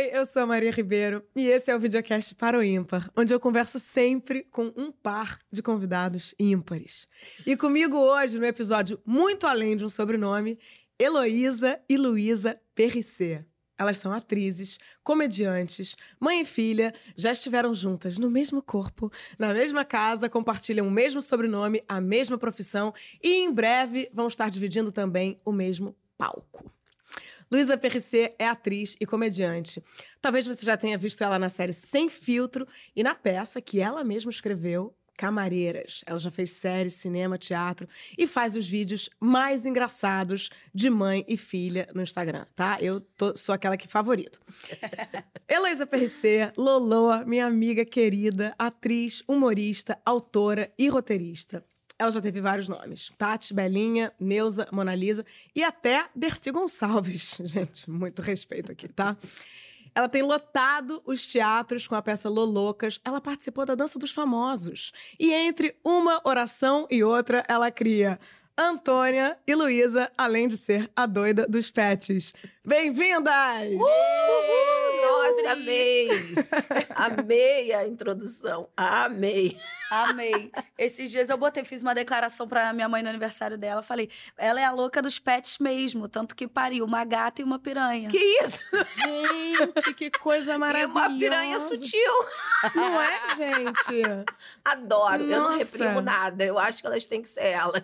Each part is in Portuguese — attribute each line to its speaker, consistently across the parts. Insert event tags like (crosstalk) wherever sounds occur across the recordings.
Speaker 1: Oi, eu sou a Maria Ribeiro e esse é o videocast para o ímpar, onde eu converso sempre com um par de convidados ímpares. E comigo hoje, no episódio Muito Além de um Sobrenome, Heloísa e Luísa Perricê. Elas são atrizes, comediantes, mãe e filha, já estiveram juntas no mesmo corpo, na mesma casa, compartilham o mesmo sobrenome, a mesma profissão e em breve vão estar dividindo também o mesmo palco. Luísa Perricê é atriz e comediante. Talvez você já tenha visto ela na série Sem Filtro e na peça que ela mesma escreveu, Camareiras. Ela já fez série, cinema, teatro e faz os vídeos mais engraçados de mãe e filha no Instagram, tá? Eu tô, sou aquela que favorito. (laughs) Heloísa Perricê, Loloa, minha amiga querida, atriz, humorista, autora e roteirista. Ela já teve vários nomes: Tati, Belinha, Neuza, Mona Lisa e até Dercy Gonçalves. (laughs) Gente, muito respeito aqui, tá? Ela tem lotado os teatros com a peça Lolocas. Ela participou da Dança dos Famosos. E entre uma oração e outra, ela cria Antônia e Luísa, além de ser a doida dos pets. Bem-vindas!
Speaker 2: Uhul! Nossa, amei! amei a introdução. Amei.
Speaker 3: Amei. Esses dias eu botei, fiz uma declaração pra minha mãe no aniversário dela. Falei, ela é a louca dos pets mesmo, tanto que pariu uma gata e uma piranha.
Speaker 2: Que isso?
Speaker 1: Gente, que coisa maravilhosa.
Speaker 2: E uma piranha sutil.
Speaker 1: Não é, gente?
Speaker 2: Adoro.
Speaker 1: Nossa.
Speaker 2: Eu não reprimo nada. Eu acho que elas têm que ser elas.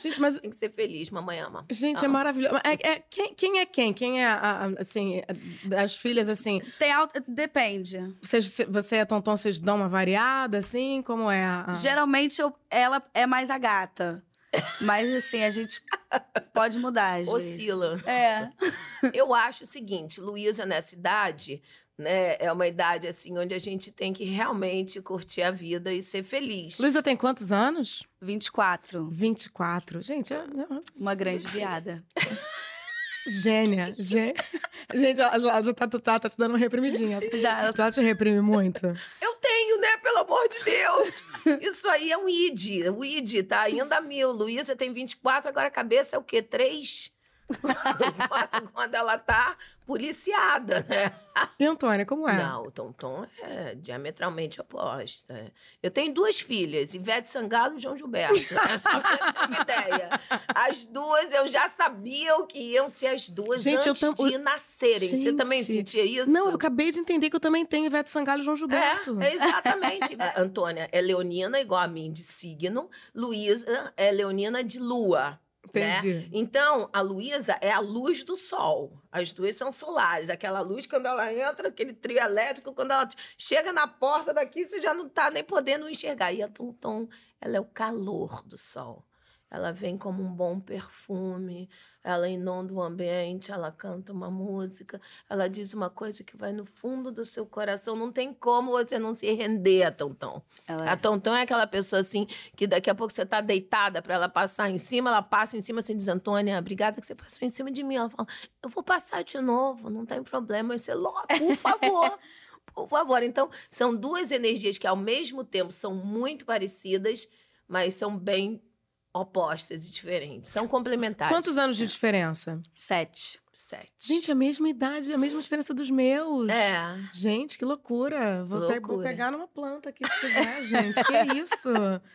Speaker 1: Gente, mas
Speaker 2: Tem que ser feliz, mamãe ama.
Speaker 1: Gente, é
Speaker 2: Ama.
Speaker 1: maravilhoso. É, é- quem, quem é quem? Quem é, a, a- assim, das filhas, assim?
Speaker 3: Tem alta, depende.
Speaker 1: Vocês, você a Tonton, vocês dão uma variada, assim? Como é a...
Speaker 3: Geralmente eu- ela é mais a gata. Mas assim, a gente pode mudar às vezes.
Speaker 2: Oscila.
Speaker 3: É. (laughs)
Speaker 2: Eu acho o seguinte, Luísa nessa idade, né, é uma idade assim onde a gente tem que realmente curtir a vida e ser feliz.
Speaker 1: Luísa tem quantos anos?
Speaker 3: 24.
Speaker 1: 24. Gente, é,
Speaker 3: Uma grande viada. (laughs)
Speaker 1: gênia. gê- (laughs) Gente, ela, já tá, tá, tá te dando uma reprimidinha.
Speaker 3: Já.
Speaker 1: Ela te reprime muito.
Speaker 2: Eu tenho, né? Pelo amor de Deus. Isso aí é um id. O id tá ainda mil. Luísa tem 24, agora a cabeça é o quê? 3? (laughs) Quando ela tá policiada, né?
Speaker 1: E Antônia, como é?
Speaker 2: Não, o Tonton é diametralmente oposta. Eu tenho duas filhas, Ivete Sangalo e João Gilberto. É só pra ter uma (laughs) ideia. As duas, eu já sabia o que iam ser as duas
Speaker 1: Gente,
Speaker 2: antes
Speaker 1: tam-
Speaker 2: de nascerem. Você também
Speaker 1: Gente.
Speaker 2: sentia isso?
Speaker 1: Não, eu acabei de entender que eu também tenho Ivete Sangalo e João Gilberto.
Speaker 2: É, exatamente. (laughs) Antônia é leonina, igual a mim, de signo. Luísa é leonina de lua.
Speaker 1: Entendi.
Speaker 2: Né? Então, a Luísa é a luz do sol. As duas são solares. Aquela luz, quando ela entra, aquele trio elétrico, quando ela chega na porta daqui, você já não tá nem podendo enxergar. E a Tonton, ela é o calor do sol. Ela vem como um bom perfume, ela inunda o ambiente, ela canta uma música, ela diz uma coisa que vai no fundo do seu coração. Não tem como você não se render a Tonton.
Speaker 3: Ela
Speaker 2: A
Speaker 3: é.
Speaker 2: Tonton é aquela pessoa assim, que daqui a pouco você tá deitada pra ela passar em cima, ela passa em cima assim, diz, Antônia, obrigada que você passou em cima de mim. Ela fala, eu vou passar de novo, não tem problema. Você, "Ló, por (laughs) favor. Por favor, então são duas energias que ao mesmo tempo são muito parecidas, mas são bem opostas e diferentes. São complementares.
Speaker 1: Quantos anos de diferença?
Speaker 3: Sete.
Speaker 2: Sete.
Speaker 1: Gente, a mesma idade, a mesma diferença dos meus.
Speaker 2: É.
Speaker 1: Gente, que loucura. Vou, pe- vou
Speaker 2: Loucura.
Speaker 1: pegar numa planta aqui se tiver, gente. Que isso? (laughs)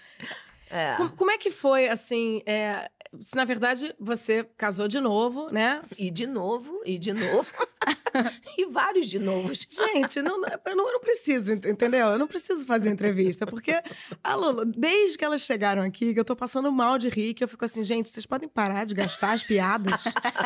Speaker 2: É.
Speaker 1: Como, como é que foi, assim, é, se na verdade você casou de novo, né?
Speaker 2: E de novo, e de novo. (laughs) e vários de novos.
Speaker 1: Gente, não, não- eu, não, preciso, ent- entendeu? Eu não preciso fazer entrevista, porque a Lulu, desde que elas chegaram aqui, que eu tô passando mal de rir, que eu fico assim, gente, vocês podem parar de gastar as piadas,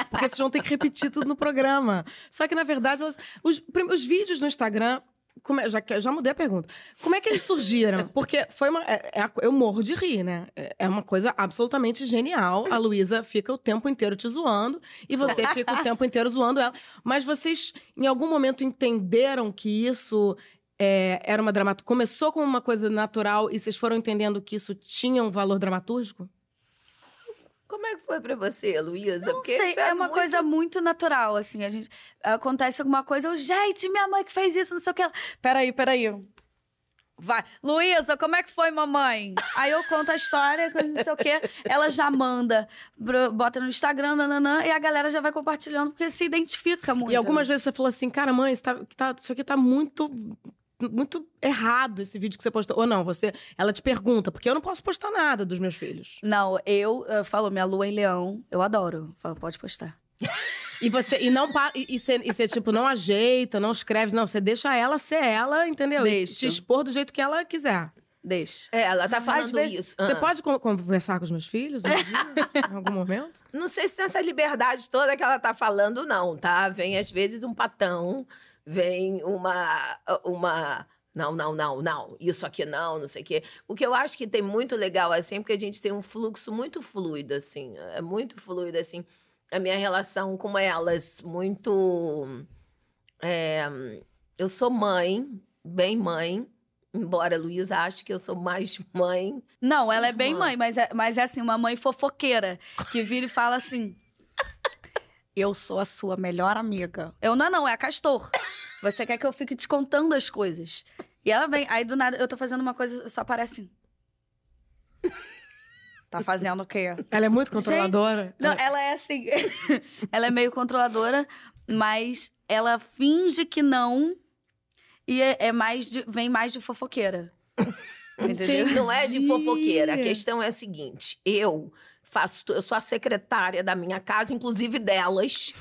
Speaker 1: porque vocês vão ter que repetir tudo no programa. Só que, na verdade, elas- os, os vídeos no Instagram. Como é- já, já mudei a pergunta. Como é que eles surgiram? (laughs) Porque foi uma. é- é eu morro de rir, né? É- É uma coisa absolutamente genial. A Luísa fica o tempo inteiro te zoando e você fica o tempo inteiro zoando ela. Mas vocês, em algum momento, entenderam que isso é, era uma dramaturgia. Começou como uma coisa natural e vocês foram entendendo que isso tinha um valor dramatúrgico?
Speaker 2: Como é que foi pra você, Luísa?
Speaker 3: Não
Speaker 2: Porque
Speaker 3: sei,
Speaker 2: isso
Speaker 3: é uma
Speaker 2: muito-
Speaker 3: coisa muito natural, assim. A gente acontece alguma coisa, eu, gente, minha mãe que fez isso, não sei o que. ela- Peraí, peraí. Vai. Luísa, como é que foi, mamãe? Aí eu conto a história, não sei o quê. Ela já manda, bota no Instagram, nananã, e a galera já vai compartilhando, porque se identifica muito.
Speaker 1: E algumas vezes você falou assim, cara, mãe, isso, tá, tá- isso aqui tá muito, muito errado, esse vídeo que você postou. Ou não, você, ela te pergunta, porque eu não posso postar nada dos meus filhos.
Speaker 3: Não, eu, eu falo, minha lua em leão, eu adoro. Falo, pode postar. (laughs)
Speaker 1: E você, e não, e, e você, e você, tipo, não ajeita, não escreve, não, você deixa ela ser ela, entendeu? E
Speaker 3: Deixo.
Speaker 1: te expor do jeito que ela quiser.
Speaker 3: Deixa.
Speaker 2: É, ela tá falando
Speaker 1: vezes-
Speaker 2: isso.
Speaker 1: Você
Speaker 2: Ah.
Speaker 1: pode con- conversar com os meus filhos um dia, (laughs) em algum momento?
Speaker 2: Não sei se tem essa liberdade toda que ela tá falando, não, tá? Vem, às vezes, um patão, vem uma. uma não, não, não, não. Isso aqui não, não sei o quê. O que eu acho que tem muito legal, assim, porque a gente tem um fluxo muito fluido, assim. É muito fluido, assim. A minha relação com elas, muito. é, eu sou mãe, bem mãe. Embora a Luísa ache que eu sou mais (laughs) mãe.
Speaker 3: Não, ela é bem
Speaker 2: Irmã.
Speaker 3: mãe, mas é, mas é assim, uma mãe fofoqueira, que vira e fala assim: (laughs) Eu sou a sua melhor amiga. Eu não, é não, é a Castor. Você quer que eu fique te contando as coisas. E ela vem, aí do nada eu tô fazendo uma coisa, só aparece assim. Tá fazendo o quê?
Speaker 1: Ela é muito controladora.
Speaker 3: Não,
Speaker 1: Ela-
Speaker 3: é assim. (laughs) ela é meio controladora, mas ela finge que não. E é, é mais de- vem mais de fofoqueira. Entendeu?
Speaker 2: Não é de fofoqueira. A
Speaker 1: Entendi.
Speaker 2: questão é a seguinte: eu faço, eu sou a secretária da minha casa, inclusive delas,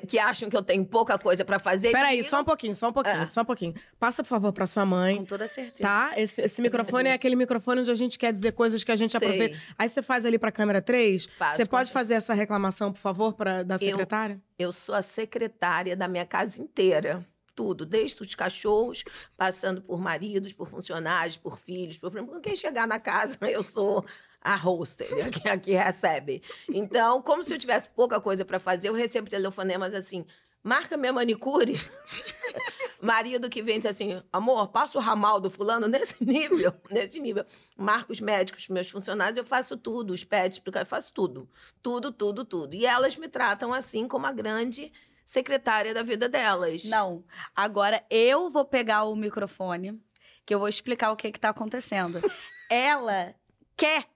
Speaker 2: que acham que eu tenho pouca coisa pra fazer.
Speaker 1: Peraí,
Speaker 2: Menino,
Speaker 1: só um pouquinho, só um pouquinho,
Speaker 2: Ah.
Speaker 1: só um pouquinho. Passa, por favor, pra sua mãe.
Speaker 3: Com toda certeza.
Speaker 1: Tá? Esse, esse microfone é aquele microfone onde a gente quer dizer coisas que a gente
Speaker 2: Sei.
Speaker 1: aproveita. Aí você faz ali pra câmera 3.
Speaker 2: Faço,
Speaker 1: Você pode
Speaker 2: certeza.
Speaker 1: fazer essa reclamação, por favor, pra, da secretária?
Speaker 2: Eu sou a secretária da minha casa inteira. Tudo, desde os cachorros, passando por maridos, por funcionários, por filhos, por por quem chegar na casa, (laughs) eu sou a hoster, a (laughs) que, a que recebe. Então, como se eu tivesse pouca coisa para fazer, eu recebo telefonemas assim: marca minha manicure. (laughs) Marido que vem diz assim: amor, passa o ramal do fulano nesse (laughs) nível, nesse nível. Marco os médicos, meus funcionários, eu faço tudo, os pets, eu faço tudo. Tudo, tudo, tudo. E elas me tratam assim como a grande secretária da vida delas.
Speaker 3: Não. Agora eu vou pegar o microfone, que eu vou explicar o que que tá acontecendo. Ela quer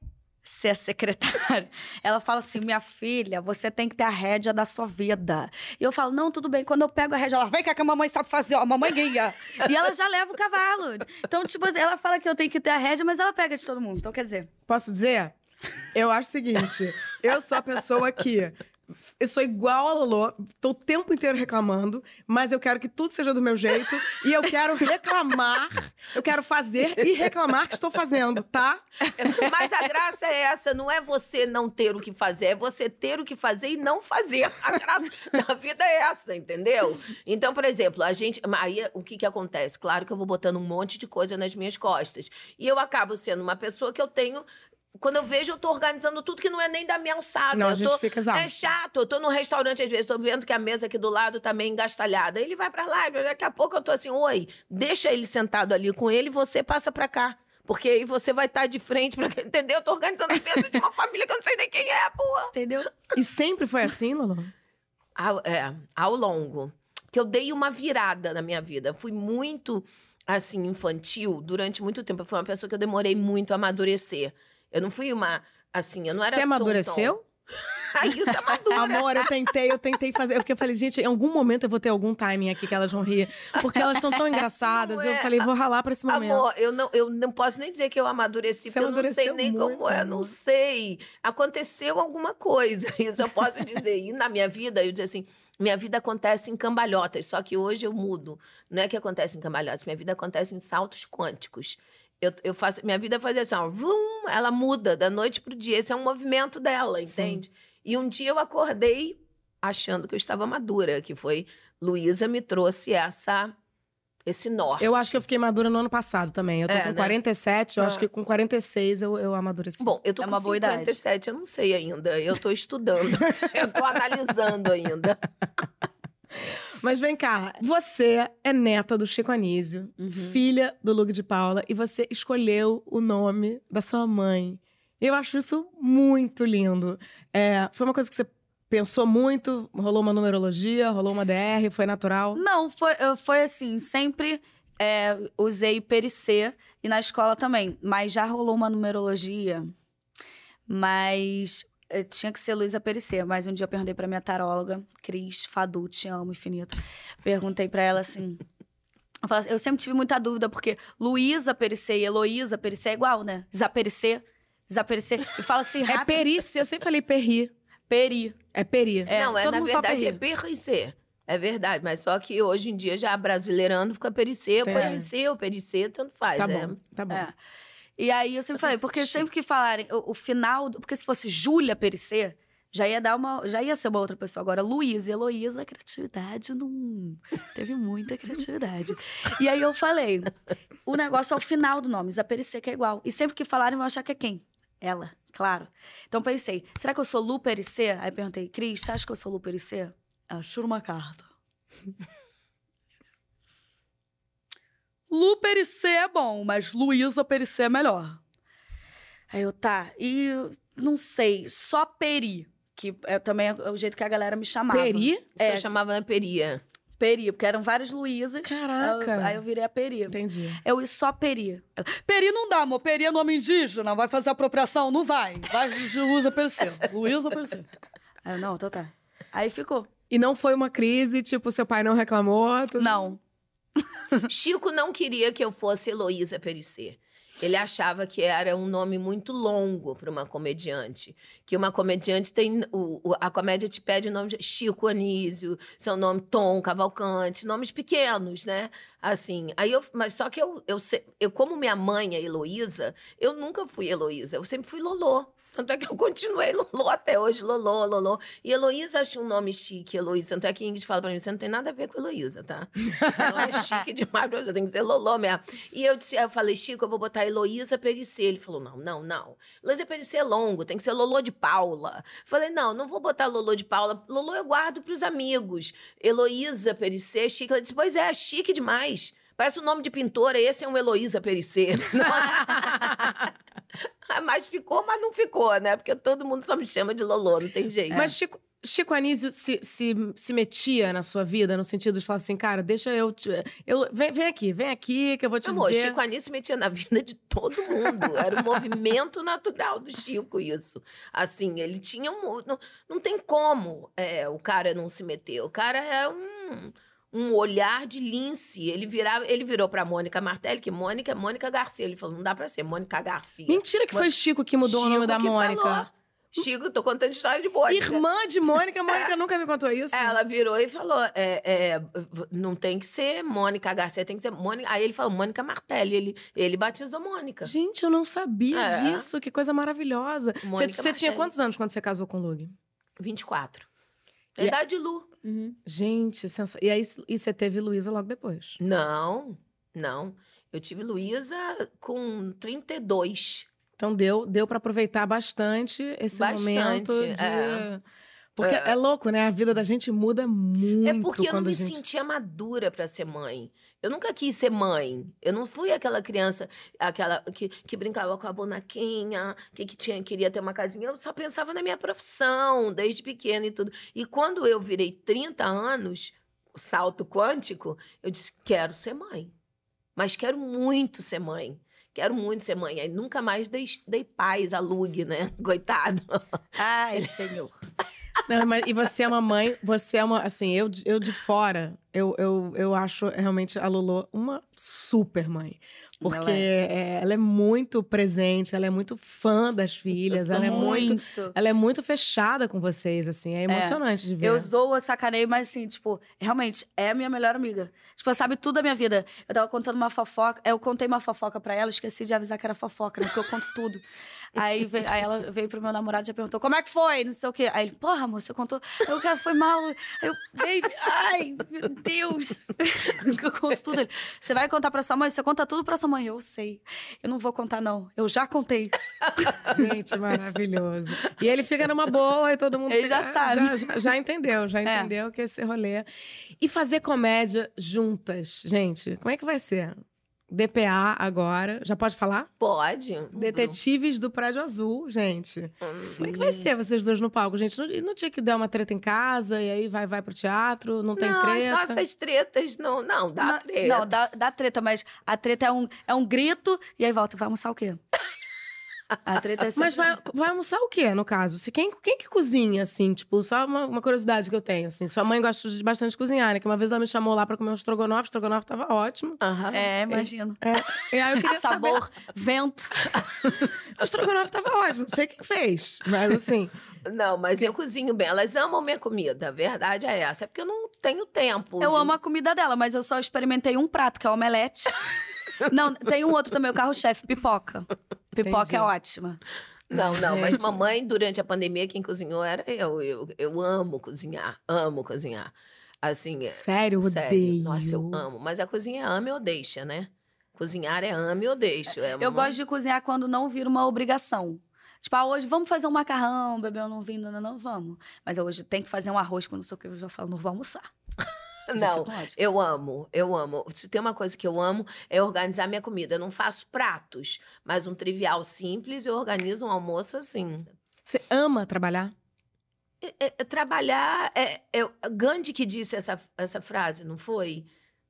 Speaker 3: ser secretária. (laughs) Ela fala assim: minha filha, você tem que ter a rédea da sua vida. E eu falo: não, tudo bem. Quando eu pego a rédea, ela vem cá que a mamãe sabe fazer, ó, mamãe guia. e ela já leva o cavalo. Então, tipo, ela fala que eu tenho que ter a rédea, mas ela pega de todo mundo. Então, quer dizer,
Speaker 1: Posso dizer? Eu acho o seguinte: eu sou a pessoa que. Eu sou igual a Lolo, tô o tempo inteiro reclamando, mas eu quero que tudo seja do meu jeito e eu quero reclamar, eu quero fazer e reclamar que estou fazendo, tá?
Speaker 2: Mas a graça é essa, não é você não ter o que fazer, é você ter o que fazer e não fazer. A graça da vida é essa, entendeu? Então, por exemplo, a gente. Aí o que, que acontece? Claro que eu vou botando um monte de coisa nas minhas costas. E eu acabo sendo uma pessoa que eu tenho. Quando eu vejo, eu tô organizando tudo que não é nem da minha alçada.
Speaker 1: Não, a
Speaker 2: eu
Speaker 1: gente
Speaker 2: tô,
Speaker 1: fica exausto.
Speaker 2: É chato. Eu tô num restaurante, às vezes, tô vendo que a mesa aqui do lado tá meio engastalhada. Ele vai pra lá, daqui a pouco eu tô assim, oi, deixa ele sentado ali com ele e você passa pra cá. Porque aí você vai estar de frente pra. Entendeu? Eu tô organizando a mesa de uma família que eu não sei nem quem é, porra.
Speaker 3: entendeu?
Speaker 1: E sempre foi assim, Lolo?
Speaker 2: Ao, é, ao longo. Porque eu dei uma virada na minha vida. Fui muito, assim, infantil durante muito tempo. Eu fui uma pessoa que eu demorei muito a amadurecer. Eu não fui uma, assim, eu não era
Speaker 1: Você amadureceu? (laughs)
Speaker 2: Ah, isso é madura.
Speaker 1: Amor, eu tentei, eu tentei fazer. Porque eu falei, gente, em algum momento eu vou ter algum timing aqui que elas vão rir. Porque elas são tão (laughs) engraçadas.
Speaker 2: Não
Speaker 1: Eu
Speaker 2: é.
Speaker 1: falei, vou ralar pra esse momento.
Speaker 2: Amor, eu não, eu não posso nem dizer que eu amadureci,
Speaker 1: Você
Speaker 2: porque eu não sei nem
Speaker 1: muito,
Speaker 2: como é, não sei. Aconteceu alguma coisa, (laughs) isso eu posso dizer. E na minha vida, eu digo assim, minha vida acontece em cambalhotas, só que hoje eu mudo. Não é que acontece em cambalhotas, minha vida acontece em saltos quânticos. Eu, eu faço, minha vida faz assim, ó, vum, ela muda da noite pro dia. Esse é um movimento dela, entende? E um dia eu acordei achando que eu estava madura, que foi Luísa me trouxe essa esse norte.
Speaker 1: Eu acho que eu fiquei madura no ano passado também. Eu tô
Speaker 2: É,
Speaker 1: com
Speaker 2: né?
Speaker 1: 47, eu acho
Speaker 2: Ah.
Speaker 1: que com 46 eu, eu amadureci.
Speaker 2: Bom, eu tô
Speaker 3: É
Speaker 2: com
Speaker 3: uma boa idade.
Speaker 2: 57, eu não sei ainda. Eu tô estudando. (laughs) eu tô analisando ainda. (laughs) (laughs)
Speaker 1: Mas vem cá, você é neta do Chico Anísio,
Speaker 3: Uhum.
Speaker 1: filha do Lugo de Paula, e você escolheu o nome da sua mãe. Eu acho isso muito lindo. É, foi uma coisa que você pensou muito? Rolou uma numerologia, rolou uma DR, foi natural?
Speaker 3: Não, foi, foi assim, sempre. é, usei pericê e na escola também. Mas já rolou uma numerologia. Mas tinha que ser Luísa Pericê. Mas um dia eu perguntei pra minha taróloga, Cris Fadu, te amo infinito. Perguntei pra ela assim. Eu, falo assim, eu sempre tive muita dúvida, porque Luísa Pericê e Heloísa Pericê é igual, né? Zapericê, Zapericê. E fala assim
Speaker 1: É
Speaker 3: rápido.
Speaker 1: perícia, eu sempre falei perri.
Speaker 3: Peri.
Speaker 1: É peri.
Speaker 3: É,
Speaker 2: não, é,
Speaker 3: todo
Speaker 2: na verdade é
Speaker 3: perri.
Speaker 2: pericê. É verdade, mas só que hoje em dia já brasileirando fica pericê,
Speaker 1: Tem.
Speaker 2: pericê ou pericê, tanto faz.
Speaker 1: Tá
Speaker 2: é.
Speaker 1: bom, tá bom.
Speaker 3: É. E aí eu sempre falei, porque sempre que falarem o, o final, do- porque se fosse Júlia Pericê, já ia dar uma, já ia ser uma outra pessoa. Agora Luísa e Heloísa, a criatividade não teve muita criatividade. E aí eu falei, o negócio é o final do nome, Isa Pericê que é igual. E sempre que falarem vão achar que é quem? Ela, claro. Então pensei, será que eu sou Lu Pericê? Aí perguntei, Cris, você acha que eu sou Lu Pericê? Ela, chura uma carta. Lu Pericê é bom, mas Luísa Pericê é melhor. Aí eu, tá. E não sei, só Peri, que é também o jeito que a galera me chamava.
Speaker 1: Peri?
Speaker 2: Você
Speaker 3: É.
Speaker 2: chamava na peria.
Speaker 3: Peri, porque eram várias Luísas.
Speaker 1: Caraca.
Speaker 3: Aí eu, aí eu virei a Peri.
Speaker 1: Entendi.
Speaker 3: Eu ia só Peri. Ela, Peri não dá, amor. Peri é nome indígena. Vai fazer apropriação? Não vai. Vai de Luísa Pericê. Luísa Pericê. Aí eu, não, então tá. Aí ficou.
Speaker 1: E não foi uma crise, tipo, seu pai não reclamou? Tudo...
Speaker 3: Não.
Speaker 2: Chico não queria que eu fosse Heloísa Pericê. Ele achava que era um nome muito longo para uma comediante. Que uma comediante tem. o- o- a comédia te pede o nome de Chico Anísio, seu nome Tom Cavalcante, nomes pequenos, né? Assim. Aí eu, mas só que eu, eu, eu, como minha mãe é Heloísa, eu nunca fui Heloísa, eu sempre fui Lolô. Tanto é que eu continuei Lolô até hoje, Lolô, Lolô. E Heloísa acha um nome chique, Heloísa. Tanto é que Ingrid fala pra mim, você não tem nada a ver com Heloísa, tá? Nome é chique demais você, tem que ser Lolô mesmo. E eu, disse, eu falei, Chico, eu vou botar Heloísa Pericê. Ele falou, não, não, não. Heloísa Pericê é longo, tem que ser Lolô de Paula. Falei, não, não vou botar Lolô de Paula. Lolô eu guardo pros amigos. Heloísa Pericê, chique. Ela disse, pois é, chique demais. Parece o nome de pintora, esse é um Heloísa Pericê. (laughs) mas ficou, mas não ficou, né? Porque todo mundo só me chama de Lolô, não tem jeito.
Speaker 1: Mas Chico, Chico Anísio se, se, se metia na sua vida, no sentido de falar assim, cara, deixa eu. Te, eu vem, vem aqui, vem aqui, que eu vou te
Speaker 2: Amor,
Speaker 1: dizer.
Speaker 2: Chico Anísio se metia na vida de todo mundo. Era um movimento natural do Chico, isso. Assim, ele tinha um. Não, não tem como é, o cara não se meter. O cara é um. Um olhar de lince. Ele, virava, ele virou pra Mônica Martelli, que Mônica é Mônica Garcia. Ele falou: não dá pra ser Mônica Garcia.
Speaker 1: Mentira que foi Chico que mudou o
Speaker 2: Chico
Speaker 1: nome da Mônica.
Speaker 2: falou. Chico, tô contando história de Mônica.
Speaker 1: Irmã de Mônica, (laughs) Mônica nunca me contou isso.
Speaker 2: Ela virou e falou: é, é, não tem que ser Mônica Garcia, tem que ser Mônica. Aí ele falou: Mônica Martelli. Ele, ele batizou Mônica.
Speaker 1: Gente, eu não sabia
Speaker 2: É.
Speaker 1: disso. Que coisa maravilhosa. Você você tinha quantos anos quando você casou com o Lug?
Speaker 2: 24.
Speaker 1: E a-
Speaker 2: Idade de Lu.
Speaker 1: Gente, sensa... e aí e você teve Luísa logo depois.
Speaker 2: Não, não. Eu tive Luísa com 32.
Speaker 1: Então deu, deu para aproveitar bastante esse
Speaker 2: Bastante,
Speaker 1: momento de.
Speaker 2: é.
Speaker 1: Porque
Speaker 2: É.
Speaker 1: é. louco, né? A vida da gente muda muito
Speaker 2: É porque eu não me
Speaker 1: gente.
Speaker 2: sentia madura pra ser mãe. Eu nunca quis ser mãe. Eu não fui aquela criança, aquela que, que brincava com a bonequinha, que, que tinha, queria ter uma casinha. Eu só pensava na minha profissão, desde pequena e tudo. E quando eu virei 30 anos, salto quântico, eu disse: quero ser mãe. Mas quero muito ser mãe. Quero muito ser mãe. Aí nunca mais dei, dei paz a Lug, né? (laughs) Coitado.
Speaker 3: Ai, senhor.
Speaker 1: Não, mas, e você é uma mãe, você é uma. Assim, eu, de- eu de fora, eu, eu, eu acho realmente a Lulu uma super mãe. Porque
Speaker 3: Ela
Speaker 1: é, ela é muito presente, ela é muito fã das filhas, ela é muito.
Speaker 3: muito.
Speaker 1: Ela é muito fechada com vocês, assim. É emocionante de ver.
Speaker 3: Eu zoo, eu sacaneio, mas assim, tipo, realmente, é a minha melhor amiga. Tipo, ela sabe tudo da minha vida. Eu tava contando uma fofoca, eu contei uma fofoca pra ela, esqueci de avisar que era fofoca, né? Porque eu conto tudo. Aí, veio, aí ela veio pro meu namorado e já perguntou, como é que foi? Não sei o quê. Aí ele, porra, amor, você contou. Eu, cara, foi mal. Aí eu, baby, ai, meu Deus. (laughs) eu conto tudo. Ele, você vai contar pra sua mãe? Você conta tudo pra sua mãe. Eu sei. Eu não vou contar, não. Eu já contei. (laughs)
Speaker 1: Gente, maravilhoso. E ele fica numa boa e todo mundo
Speaker 3: Ele
Speaker 1: fica-
Speaker 3: já sabe.
Speaker 1: Já, já- já entendeu, já (laughs)
Speaker 3: É.
Speaker 1: entendeu que esse rolê. E fazer comédia juntas, gente, como é que vai ser? DPA agora. Já pode falar?
Speaker 2: Pode.
Speaker 1: Detetives do Prédio Azul, gente.
Speaker 2: Hum.
Speaker 1: Como é que vai ser vocês dois no palco, gente? Não, e não tinha que dar uma treta em casa e aí vai, vai pro teatro? Não tem
Speaker 2: não,
Speaker 1: treta?
Speaker 2: as nossas tretas não. Não, dá
Speaker 3: não,
Speaker 2: treta.
Speaker 3: Não, dá, dá treta, mas a treta é um, é um grito e aí volta. Vai almoçar o quê? (laughs) A treta é
Speaker 1: Mas vai, vai almoçar o quê, no caso? Se quem, quem que cozinha, assim? Tipo, só uma, uma curiosidade que eu tenho, assim. Sua mãe gosta de bastante cozinhar, né? Que uma vez ela me chamou lá pra comer um estrogonofe. O estrogonofe tava ótimo.
Speaker 2: Aham.
Speaker 3: É, imagino.
Speaker 1: É, e aí eu queria saber...
Speaker 3: Sabor, vento. (laughs)
Speaker 1: O estrogonofe tava ótimo. Não sei quem fez, mas assim...
Speaker 2: Não, mas eu cozinho bem. Elas amam minha comida. A verdade é essa. É porque eu não tenho tempo.
Speaker 3: Eu
Speaker 2: de-
Speaker 3: amo a comida dela, mas eu só experimentei um prato, que é o omelete. (laughs) Não, tem um outro também, o carro-chefe, pipoca. Pipoca
Speaker 1: Entendi.
Speaker 3: é ótima.
Speaker 2: Não, não, mas mamãe, durante a pandemia, quem cozinhou era eu. Eu, eu amo cozinhar, amo cozinhar. Assim, é-
Speaker 1: Sério,
Speaker 2: sério.
Speaker 1: odeio.
Speaker 2: Nossa, eu amo. Mas a cozinha é ame ou deixa, né? Cozinhar é ame ou deixa. É
Speaker 3: Eu gosto de cozinhar quando não vira uma obrigação. Tipo, ah, hoje vamos fazer um macarrão, bebê, eu não vim, não, não, não, vamos. Mas hoje tem que fazer um arroz, quando não sei o que, eu já falo, não vou almoçar. (laughs)
Speaker 2: Não, eu amo, eu amo. Se tem uma coisa que eu amo, é organizar minha comida. Eu não faço pratos, mas um trivial simples, eu organizo um almoço assim.
Speaker 1: Você ama trabalhar?
Speaker 2: É- é- trabalhar. É, é- Gandhi que disse essa, essa frase, não foi?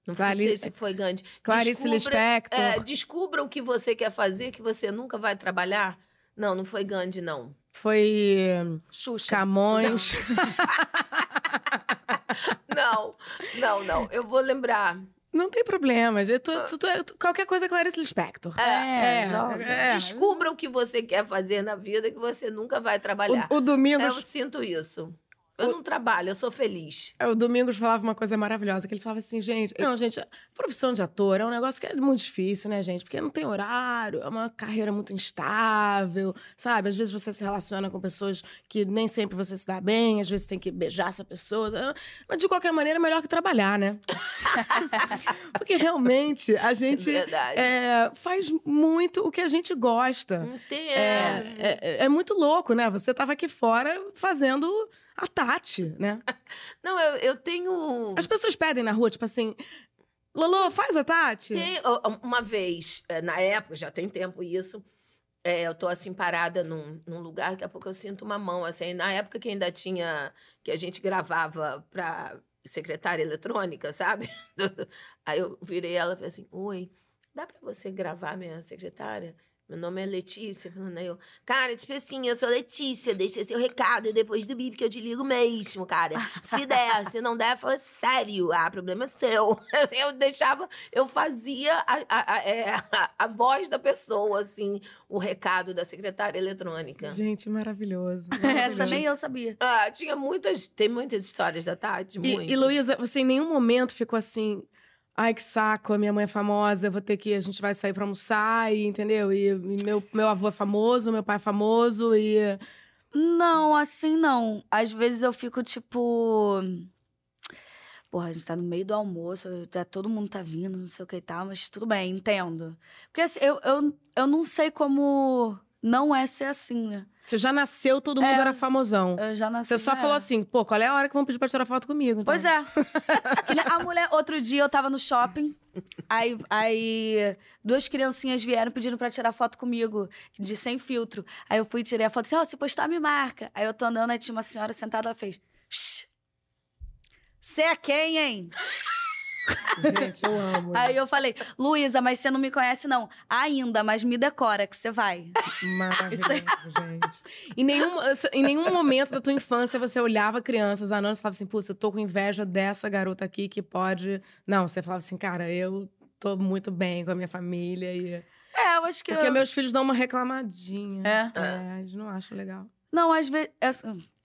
Speaker 2: Não
Speaker 1: Clarice-
Speaker 2: sei se foi Gandhi.
Speaker 1: Clarice
Speaker 2: Descubra-
Speaker 1: Lispector.
Speaker 2: É, descubra o que você quer fazer, que você nunca vai trabalhar. Não, não foi Gandhi, não.
Speaker 1: Foi
Speaker 3: Xuxa.
Speaker 1: Camões. (laughs) (laughs)
Speaker 2: Não, não, não. Eu vou lembrar.
Speaker 1: Não tem problema. Eu tô- tu- tu- tu- qualquer coisa é Clarice Lispector.
Speaker 3: É,
Speaker 1: É,
Speaker 3: joga.
Speaker 1: é.
Speaker 2: Descubra o que você quer fazer na vida, que você nunca vai trabalhar.
Speaker 1: O, o Domingos,
Speaker 2: Eu sinto isso. Eu não trabalho, eu sou feliz.
Speaker 1: o Domingos falava uma coisa maravilhosa, que ele falava assim, gente, não, gente, a profissão de ator é um negócio que é muito difícil, né, gente? Porque não tem horário, é uma carreira muito instável, sabe? Às vezes você se relaciona com pessoas que nem sempre você se dá bem, às vezes tem que beijar essa pessoa. ah, Mas de qualquer maneira é melhor que trabalhar, né? (laughs) Porque realmente a gente
Speaker 2: Verdade.
Speaker 1: é, faz muito o que a gente gosta.
Speaker 2: Tem.
Speaker 1: É, é, é muito louco, né? Você tava aqui fora fazendo a Tati, né? (laughs)
Speaker 2: Não, eu, eu tenho.
Speaker 1: As pessoas pedem na rua, tipo assim, Lolo, faz a Tati.
Speaker 2: Tem, uma vez, eh, na época, já tem tempo isso, eh, eu tô assim parada num, num lugar, daqui a pouco eu sinto uma mão, assim, na época que ainda tinha, que a gente gravava pra secretária eletrônica, sabe? (laughs) Aí eu virei ela e falei assim, oi, dá pra você gravar minha secretária? Meu nome é Letícia, falando aí eu, cara, tipo assim, eu sou Letícia, deixa seu recado depois do bip que eu te ligo mesmo, cara. Se der, (laughs) se não der, fala sério, ah, problema é seu. (laughs) Eu deixava, eu fazia a, a, a, é, a- a voz da pessoa, assim, o recado da secretária eletrônica.
Speaker 1: Gente, maravilhoso. (laughs)
Speaker 3: Essa
Speaker 1: maravilhoso.
Speaker 3: nem eu sabia.
Speaker 2: Ah, tinha muitas, tem muitas histórias da Tati,
Speaker 1: E,
Speaker 2: muitas.
Speaker 1: e Luísa, você em nenhum momento ficou assim. Ai, que saco, a minha mãe é famosa, eu vou ter que. A gente vai sair pra almoçar, e, entendeu? E, e meu, meu avô é famoso, meu pai é famoso, e.
Speaker 3: Não, assim não. Às vezes eu fico tipo. Porra, a gente tá no meio do almoço, tá, todo mundo tá vindo, não sei o que e tal, mas tudo bem, entendo. Porque assim, eu, eu, eu não sei como não é ser assim, né?
Speaker 1: Você já nasceu, todo mundo
Speaker 3: É.
Speaker 1: era famosão.
Speaker 3: Eu já nasci.
Speaker 1: Você só
Speaker 3: é.
Speaker 1: falou assim, pô, qual é a hora que vão pedir pra tirar foto comigo? então?
Speaker 3: Pois é. (laughs) A mulher, outro dia eu tava no shopping, aí, aí duas criancinhas vieram pedindo pra tirar foto comigo, de sem filtro. Aí eu fui e tirei a foto assim, ó, se postar, me marca. Aí eu tô andando, aí tinha uma senhora sentada, ela fez. Shh! Você é quem, hein?
Speaker 1: Gente, eu amo.
Speaker 3: Aí
Speaker 1: isso.
Speaker 3: eu falei, Luísa, mas você não me conhece, não. Ainda, mas me decora que você vai.
Speaker 1: Maravilhoso, gente. Em nenhum, em nenhum momento da tua infância você olhava crianças anônimas e falava assim, putz, eu tô com inveja dessa garota aqui que pode. Não, você falava assim, cara, eu tô muito bem com a minha família. E...
Speaker 3: É, eu acho que.
Speaker 1: Porque
Speaker 3: eu...
Speaker 1: meus filhos dão uma reclamadinha.
Speaker 3: É?
Speaker 1: É, eles não acham legal.
Speaker 3: Não, às vezes.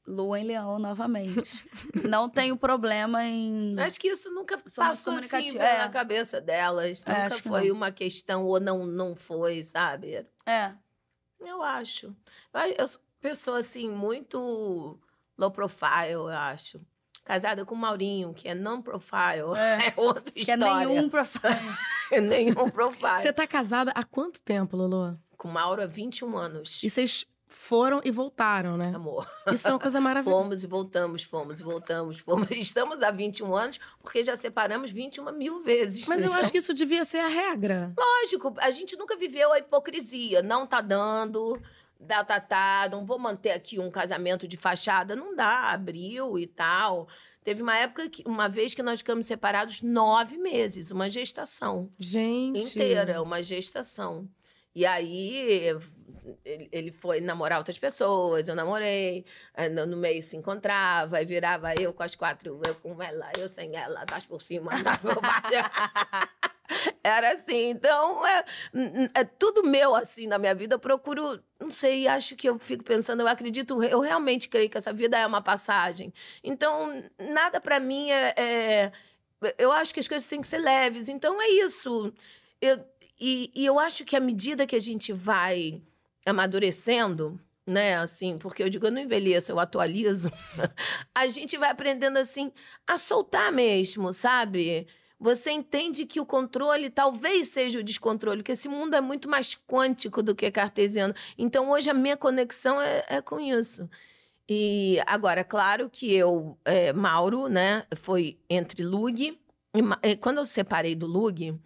Speaker 3: Lua em Leão novamente. (laughs) não tenho problema em.
Speaker 2: Acho que isso nunca passou assim
Speaker 3: é.
Speaker 2: cabeça delas.
Speaker 3: É,
Speaker 2: nunca
Speaker 3: acho que
Speaker 2: foi
Speaker 3: não.
Speaker 2: uma questão ou não, não foi, sabe?
Speaker 3: É.
Speaker 2: Eu acho. Eu, sou uma pessoa, assim, muito low profile, eu acho. Casada com o Maurinho, que é non-profile.
Speaker 3: É. (laughs)
Speaker 2: É, outra
Speaker 3: Que é
Speaker 2: história.
Speaker 3: nenhum profile. (laughs)
Speaker 2: nenhum profile.
Speaker 1: Você tá casada há quanto tempo, Lolo?
Speaker 2: Com Mauro há 21 anos.
Speaker 1: E vocês foram e voltaram, né?
Speaker 2: Amor.
Speaker 1: Isso é uma coisa maravilhosa.
Speaker 2: Fomos e voltamos, fomos e voltamos, fomos. (laughs) Estamos há 21 anos porque já separamos 21 mil vezes.
Speaker 1: Mas eu
Speaker 2: Então,
Speaker 1: acho que isso devia ser a regra.
Speaker 2: Lógico, a gente nunca viveu a hipocrisia. Não tá dando, dá, tá, tá, não vou manter aqui um casamento de fachada. Não dá, abriu e tal. Teve uma época, que, uma vez que nós ficamos separados nove meses, uma gestação
Speaker 1: Gente.
Speaker 2: inteira, uma gestação. E aí ele ele foi namorar outras pessoas, eu namorei, aí no meio se encontrava, aí virava eu com as quatro, eu com ela, eu sem ela, atrás por cima, atrás por baixo. (laughs) Era assim, então é, é tudo meu assim na minha vida. Eu procuro, não sei, acho que eu fico pensando, eu acredito, eu realmente creio que essa vida é uma passagem. Então, nada pra mim é, é- Eu acho que as coisas têm que ser leves. Então, é isso. Eu, e, e eu acho que à medida que a gente vai amadurecendo, né, assim, porque eu digo, eu não envelheço, eu atualizo, (laughs) a gente vai aprendendo, assim, a soltar mesmo, sabe? Você entende que o controle talvez seja o descontrole, que esse mundo é muito mais quântico do que cartesiano. Então, hoje, a minha conexão é, é com isso. E agora, é claro que eu, é, Mauro, né, foi entre Lug. E, quando eu separei do Lug,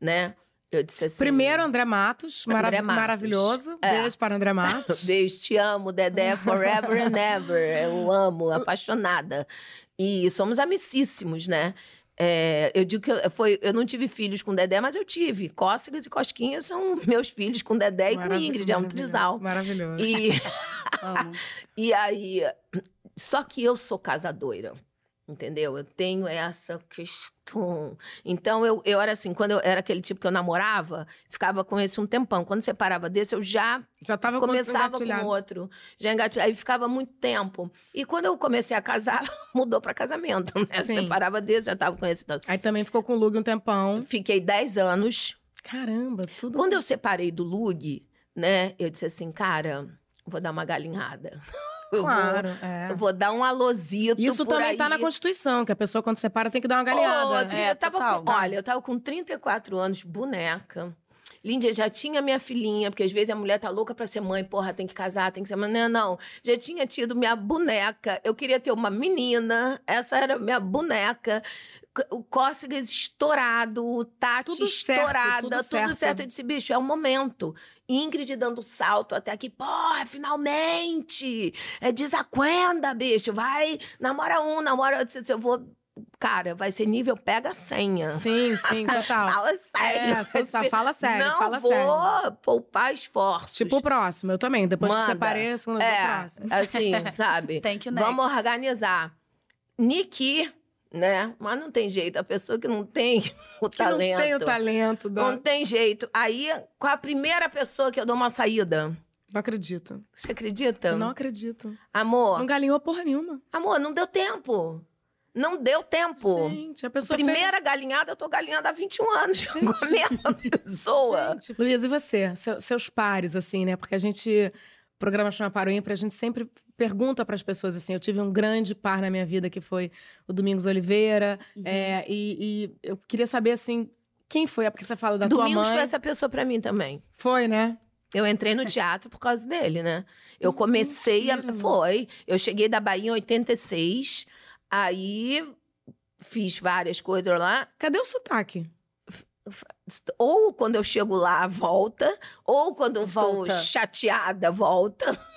Speaker 2: né, eu disse assim.
Speaker 1: Primeiro, André Matos, mara-
Speaker 2: André Matos.
Speaker 1: maravilhoso.
Speaker 2: É.
Speaker 1: Beijo para André Matos. (laughs)
Speaker 2: Beijo, te amo, Dedé, forever and ever. Eu amo, apaixonada. E somos amicíssimos, né? É, eu digo que eu, foi, eu não tive filhos com Dedé, mas eu tive. Cócegas e Cosquinhas são (laughs) meus filhos com Dedé e com Ingrid, é um trisal.
Speaker 1: Maravilhoso.
Speaker 2: E, (laughs) e aí, só que eu sou casadoira. Entendeu? Eu tenho essa questão. Então, eu, eu era assim, quando eu era aquele tipo que eu namorava, ficava com esse um tempão. Quando separava desse, eu já
Speaker 1: Já tava com-
Speaker 2: começava com outro. Já engatilhava. Aí ficava muito tempo. E quando eu comecei a casar, (laughs) mudou para casamento, né?
Speaker 1: Sim.
Speaker 2: Separava desse, já tava com esse. tanto.
Speaker 1: Aí também ficou com o Lug um tempão.
Speaker 2: Fiquei 10 anos.
Speaker 1: Caramba, tudo.
Speaker 2: Quando eu separei do Lug, né? Eu disse assim, cara, vou dar uma galinhada. (laughs) Eu vou-
Speaker 1: Claro, é.
Speaker 2: Eu vou dar um alosito
Speaker 1: Isso
Speaker 2: por
Speaker 1: também
Speaker 2: aí.
Speaker 1: tá na Constituição, que a pessoa, quando separa, tem que dar uma galinhada.
Speaker 2: Outra,
Speaker 3: É,
Speaker 2: eu tava com, olha, eu tava com 34 anos, boneca. Líndia, já tinha minha filhinha, porque às vezes a mulher tá louca pra ser mãe, porra, tem que casar, tem que ser mãe. Não, não. Já tinha tido minha boneca. Eu queria ter uma menina, essa era minha boneca. O Cócegas estourado, o Tati
Speaker 1: Tudo certo,
Speaker 2: estourada,
Speaker 1: tudo
Speaker 2: tudo,
Speaker 1: certo.
Speaker 2: certo. Eu disse, bicho, é o momento. Ingrid dando salto até aqui, porra, finalmente! É desacuenda, bicho. Vai, namora um, namora. Eu disse, eu vou. Cara, vai ser nível pega a senha.
Speaker 1: Sim, (laughs) sim, total.
Speaker 2: Fala sério.
Speaker 1: É, só- só fala sério,
Speaker 2: Não
Speaker 1: fala
Speaker 2: vou
Speaker 1: sério.
Speaker 2: poupar esforços.
Speaker 1: Tipo o próximo, eu também. Depois que
Speaker 2: Manda.
Speaker 1: separei, a segunda vez o
Speaker 2: é,
Speaker 1: próximo.
Speaker 2: assim, (laughs) sabe?
Speaker 3: Thank you, next.
Speaker 2: Vamos organizar. Niki, né? Mas não tem jeito. A pessoa que não tem (laughs) o
Speaker 1: Que
Speaker 2: talento.
Speaker 1: não tem o talento. Da...
Speaker 2: Não tem jeito. Aí, com a primeira pessoa que eu dou uma saída,
Speaker 1: Não acredito.
Speaker 2: você acredita?
Speaker 1: Não acredito.
Speaker 2: Amor,
Speaker 1: Não galinhou porra nenhuma.
Speaker 2: amor, não deu tempo. Não deu tempo.
Speaker 1: Gente, a pessoa
Speaker 2: Primeira galinhada, eu tô galinhada há 21 anos. (laughs) Com a mesma pessoa.
Speaker 1: Gente, Luísa, e você? Seu- seus pares, assim, né? Porque a gente, o programa chama Para Ímpar, a gente sempre pergunta para as pessoas, assim, eu tive um grande par na minha vida, que foi o Domingos Oliveira,
Speaker 3: Uhum.
Speaker 1: é, e, e eu queria saber, assim, quem foi? É porque você fala da tua
Speaker 2: Domingos
Speaker 1: mãe.
Speaker 2: foi essa pessoa pra mim também.
Speaker 1: Foi, né?
Speaker 2: Eu entrei no teatro por causa dele, né? Eu (laughs) comecei
Speaker 1: Mentira.
Speaker 2: a. Foi. Eu cheguei da Bahia em 86, aí fiz várias coisas lá.
Speaker 1: Cadê o sotaque?
Speaker 2: Ou quando eu chego lá, volta. Ou quando eu tô chateada, volta. (laughs)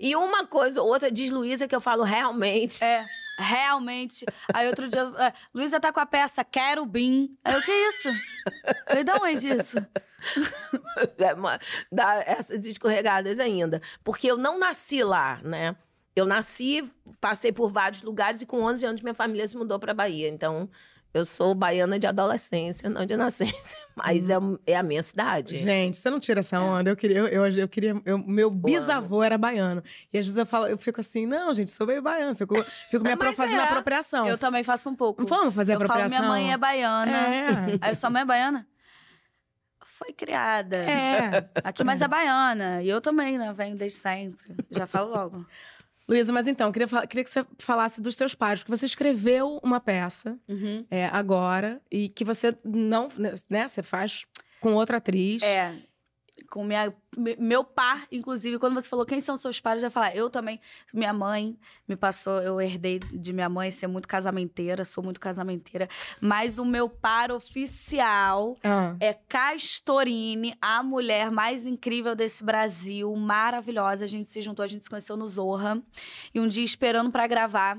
Speaker 2: E uma coisa ou outra diz Luísa que eu falo realmente.
Speaker 3: É, realmente. Aí outro dia, é, Luísa tá com a peça Quero Bim. Aí o que é isso? Eu dá onde isso?
Speaker 2: é dá essas escorregadas ainda. Porque eu não nasci lá, né? Eu nasci, passei por vários lugares e com 11 anos minha família se mudou para Bahia. Então, eu sou baiana de adolescência, não de nascença. (laughs) Mas é, é a minha cidade.
Speaker 1: Gente, você não tira essa onda. Eu queria, eu, eu, eu queria. eu- meu bisavô era baiano. E às vezes eu falo, eu fico assim, não, gente, sou meio baiano. Fico, fico me apro- fazendo
Speaker 3: é.
Speaker 1: apropriação.
Speaker 3: Eu também faço um pouco.
Speaker 1: Vamos fazer
Speaker 3: eu falo,
Speaker 1: apropriação?
Speaker 3: minha mãe é baiana.
Speaker 1: É.
Speaker 3: Aí sua mãe é baiana? Foi criada.
Speaker 1: É.
Speaker 3: Aqui, mas é baiana. E eu também, né? Venho desde sempre. Já falo logo.
Speaker 1: Luísa, mas então, queria, queria que você falasse dos teus pais, porque você escreveu uma peça
Speaker 3: Uhum.
Speaker 1: é, agora e que você não, né, você faz com outra atriz.
Speaker 3: É. com minha, me- meu par, inclusive, quando você falou quem são seus pais, eu já falar, eu também, minha mãe me passou, eu herdei de minha mãe ser muito casamenteira, sou muito casamenteira, mas o meu par oficial
Speaker 1: Ah.
Speaker 3: é Castorini, a mulher mais incrível desse Brasil, maravilhosa. A gente se juntou, a gente se conheceu no Zorra. E um dia, esperando pra gravar,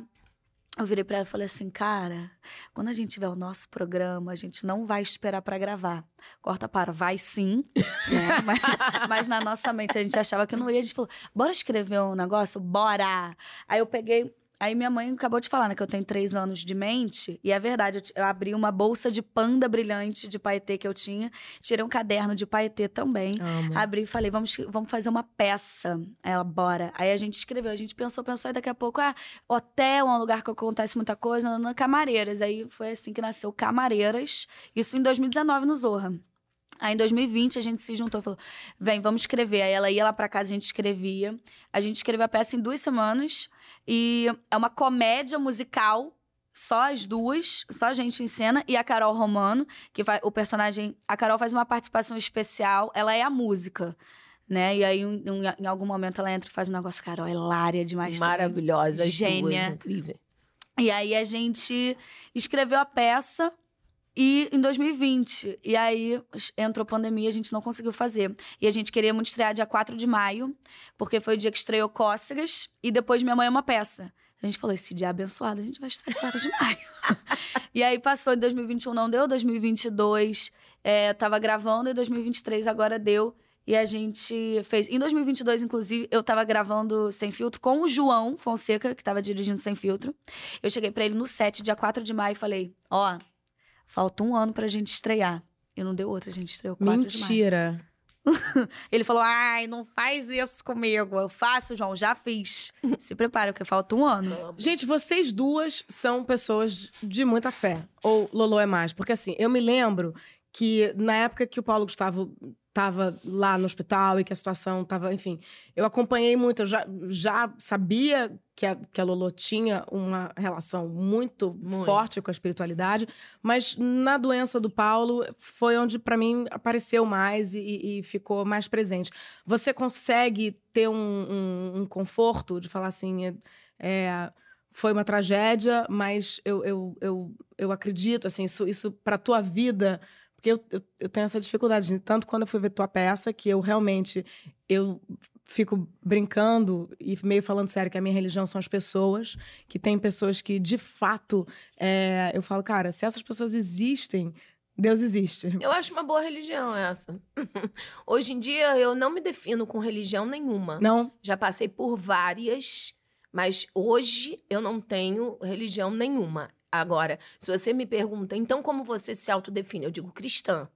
Speaker 3: eu virei pra ela e falei assim: cara, quando a gente tiver o nosso programa, a gente não vai esperar pra gravar. Corta para, vai sim. né? (laughs) mas, mas na nossa mente a gente achava que não ia. A gente falou: bora escrever um negócio? Bora! Aí eu peguei. Aí minha mãe acabou de falar, né, que eu tenho três anos de mente. E é verdade, eu, eu abri uma bolsa de panda brilhante de paetê que eu tinha. Tirei um caderno de paetê também.
Speaker 1: Amo.
Speaker 3: Abri e falei, vamos, vamos fazer uma peça. Ela, bora. Aí a gente escreveu, a gente pensou, pensou, e daqui a pouco, ah, hotel é um lugar que acontece muita coisa, não, não, Camareiras. Aí foi assim que nasceu Camareiras. Isso em 2019 no Zorra. Aí em 2020 a gente se juntou falou: vem, vamos escrever. Aí ela ia lá pra casa, a gente escrevia. A gente escreveu a peça em duas semanas. E é uma comédia musical, só as duas, só a gente em cena, e a Carol Romano, que faz o personagem. A Carol faz uma participação especial, ela é a música. Né? E aí, em, em- em algum momento, ela entra e faz um negócio, Carol, é hilária demais. também.
Speaker 2: Maravilhosa, as
Speaker 3: Gênia.
Speaker 2: duas, incrível.
Speaker 3: E aí a gente escreveu a peça e em 2020. E aí entrou a pandemia, a gente não conseguiu fazer. E a gente queria muito estrear dia 4 de maio, porque foi o dia que estreou Cócegas e depois Minha Mãe é uma Peça. A gente falou, esse dia é abençoado, a gente vai estrear 4 de maio. (laughs) e aí passou, em 2021 não deu, 2022 é, tava gravando, e 2023 agora deu. E a gente fez. Em 2022, inclusive, eu tava gravando Sem Filtro com o João Fonseca, que tava dirigindo Sem Filtro. Eu cheguei pra ele no set, dia 4 de maio, e falei: Ó, falta um ano pra gente estrear. E não deu outra, a gente estreou 4 de maio.
Speaker 1: Mentira. (laughs)
Speaker 3: Ele falou: Ai, não faz isso comigo. Eu faço, João, já fiz. (laughs) Se prepara, porque falta um ano.
Speaker 1: Gente, vocês duas são pessoas de muita fé. Ou Lolo é mais? Porque assim, eu me lembro que na época que o Paulo Gustavo estava lá no hospital e que a situação estava, enfim, eu acompanhei muito, eu já, já sabia que a, que a Lolo tinha uma relação muito,
Speaker 2: Muito.
Speaker 1: forte com a espiritualidade, mas na doença do Paulo foi onde para mim apareceu mais e, e ficou mais presente. Você consegue ter um, um- um conforto de falar assim, é- é, foi uma tragédia, mas eu, eu, eu, eu acredito, assim, isso, isso para tua vida, porque eu, eu, eu tenho essa dificuldade, de- tanto quando eu fui ver tua peça, que eu realmente, eu fico brincando e meio falando sério que a minha religião são as pessoas, que tem pessoas que, de fato, é, eu falo, cara, se essas pessoas existem, Deus existe.
Speaker 2: Eu acho uma boa religião essa. (laughs) Hoje em dia, eu não me defino com religião nenhuma.
Speaker 1: Não?
Speaker 2: Já passei por várias, mas hoje eu não tenho religião nenhuma. Agora, se você me pergunta, então como você se autodefine? Eu digo cristã.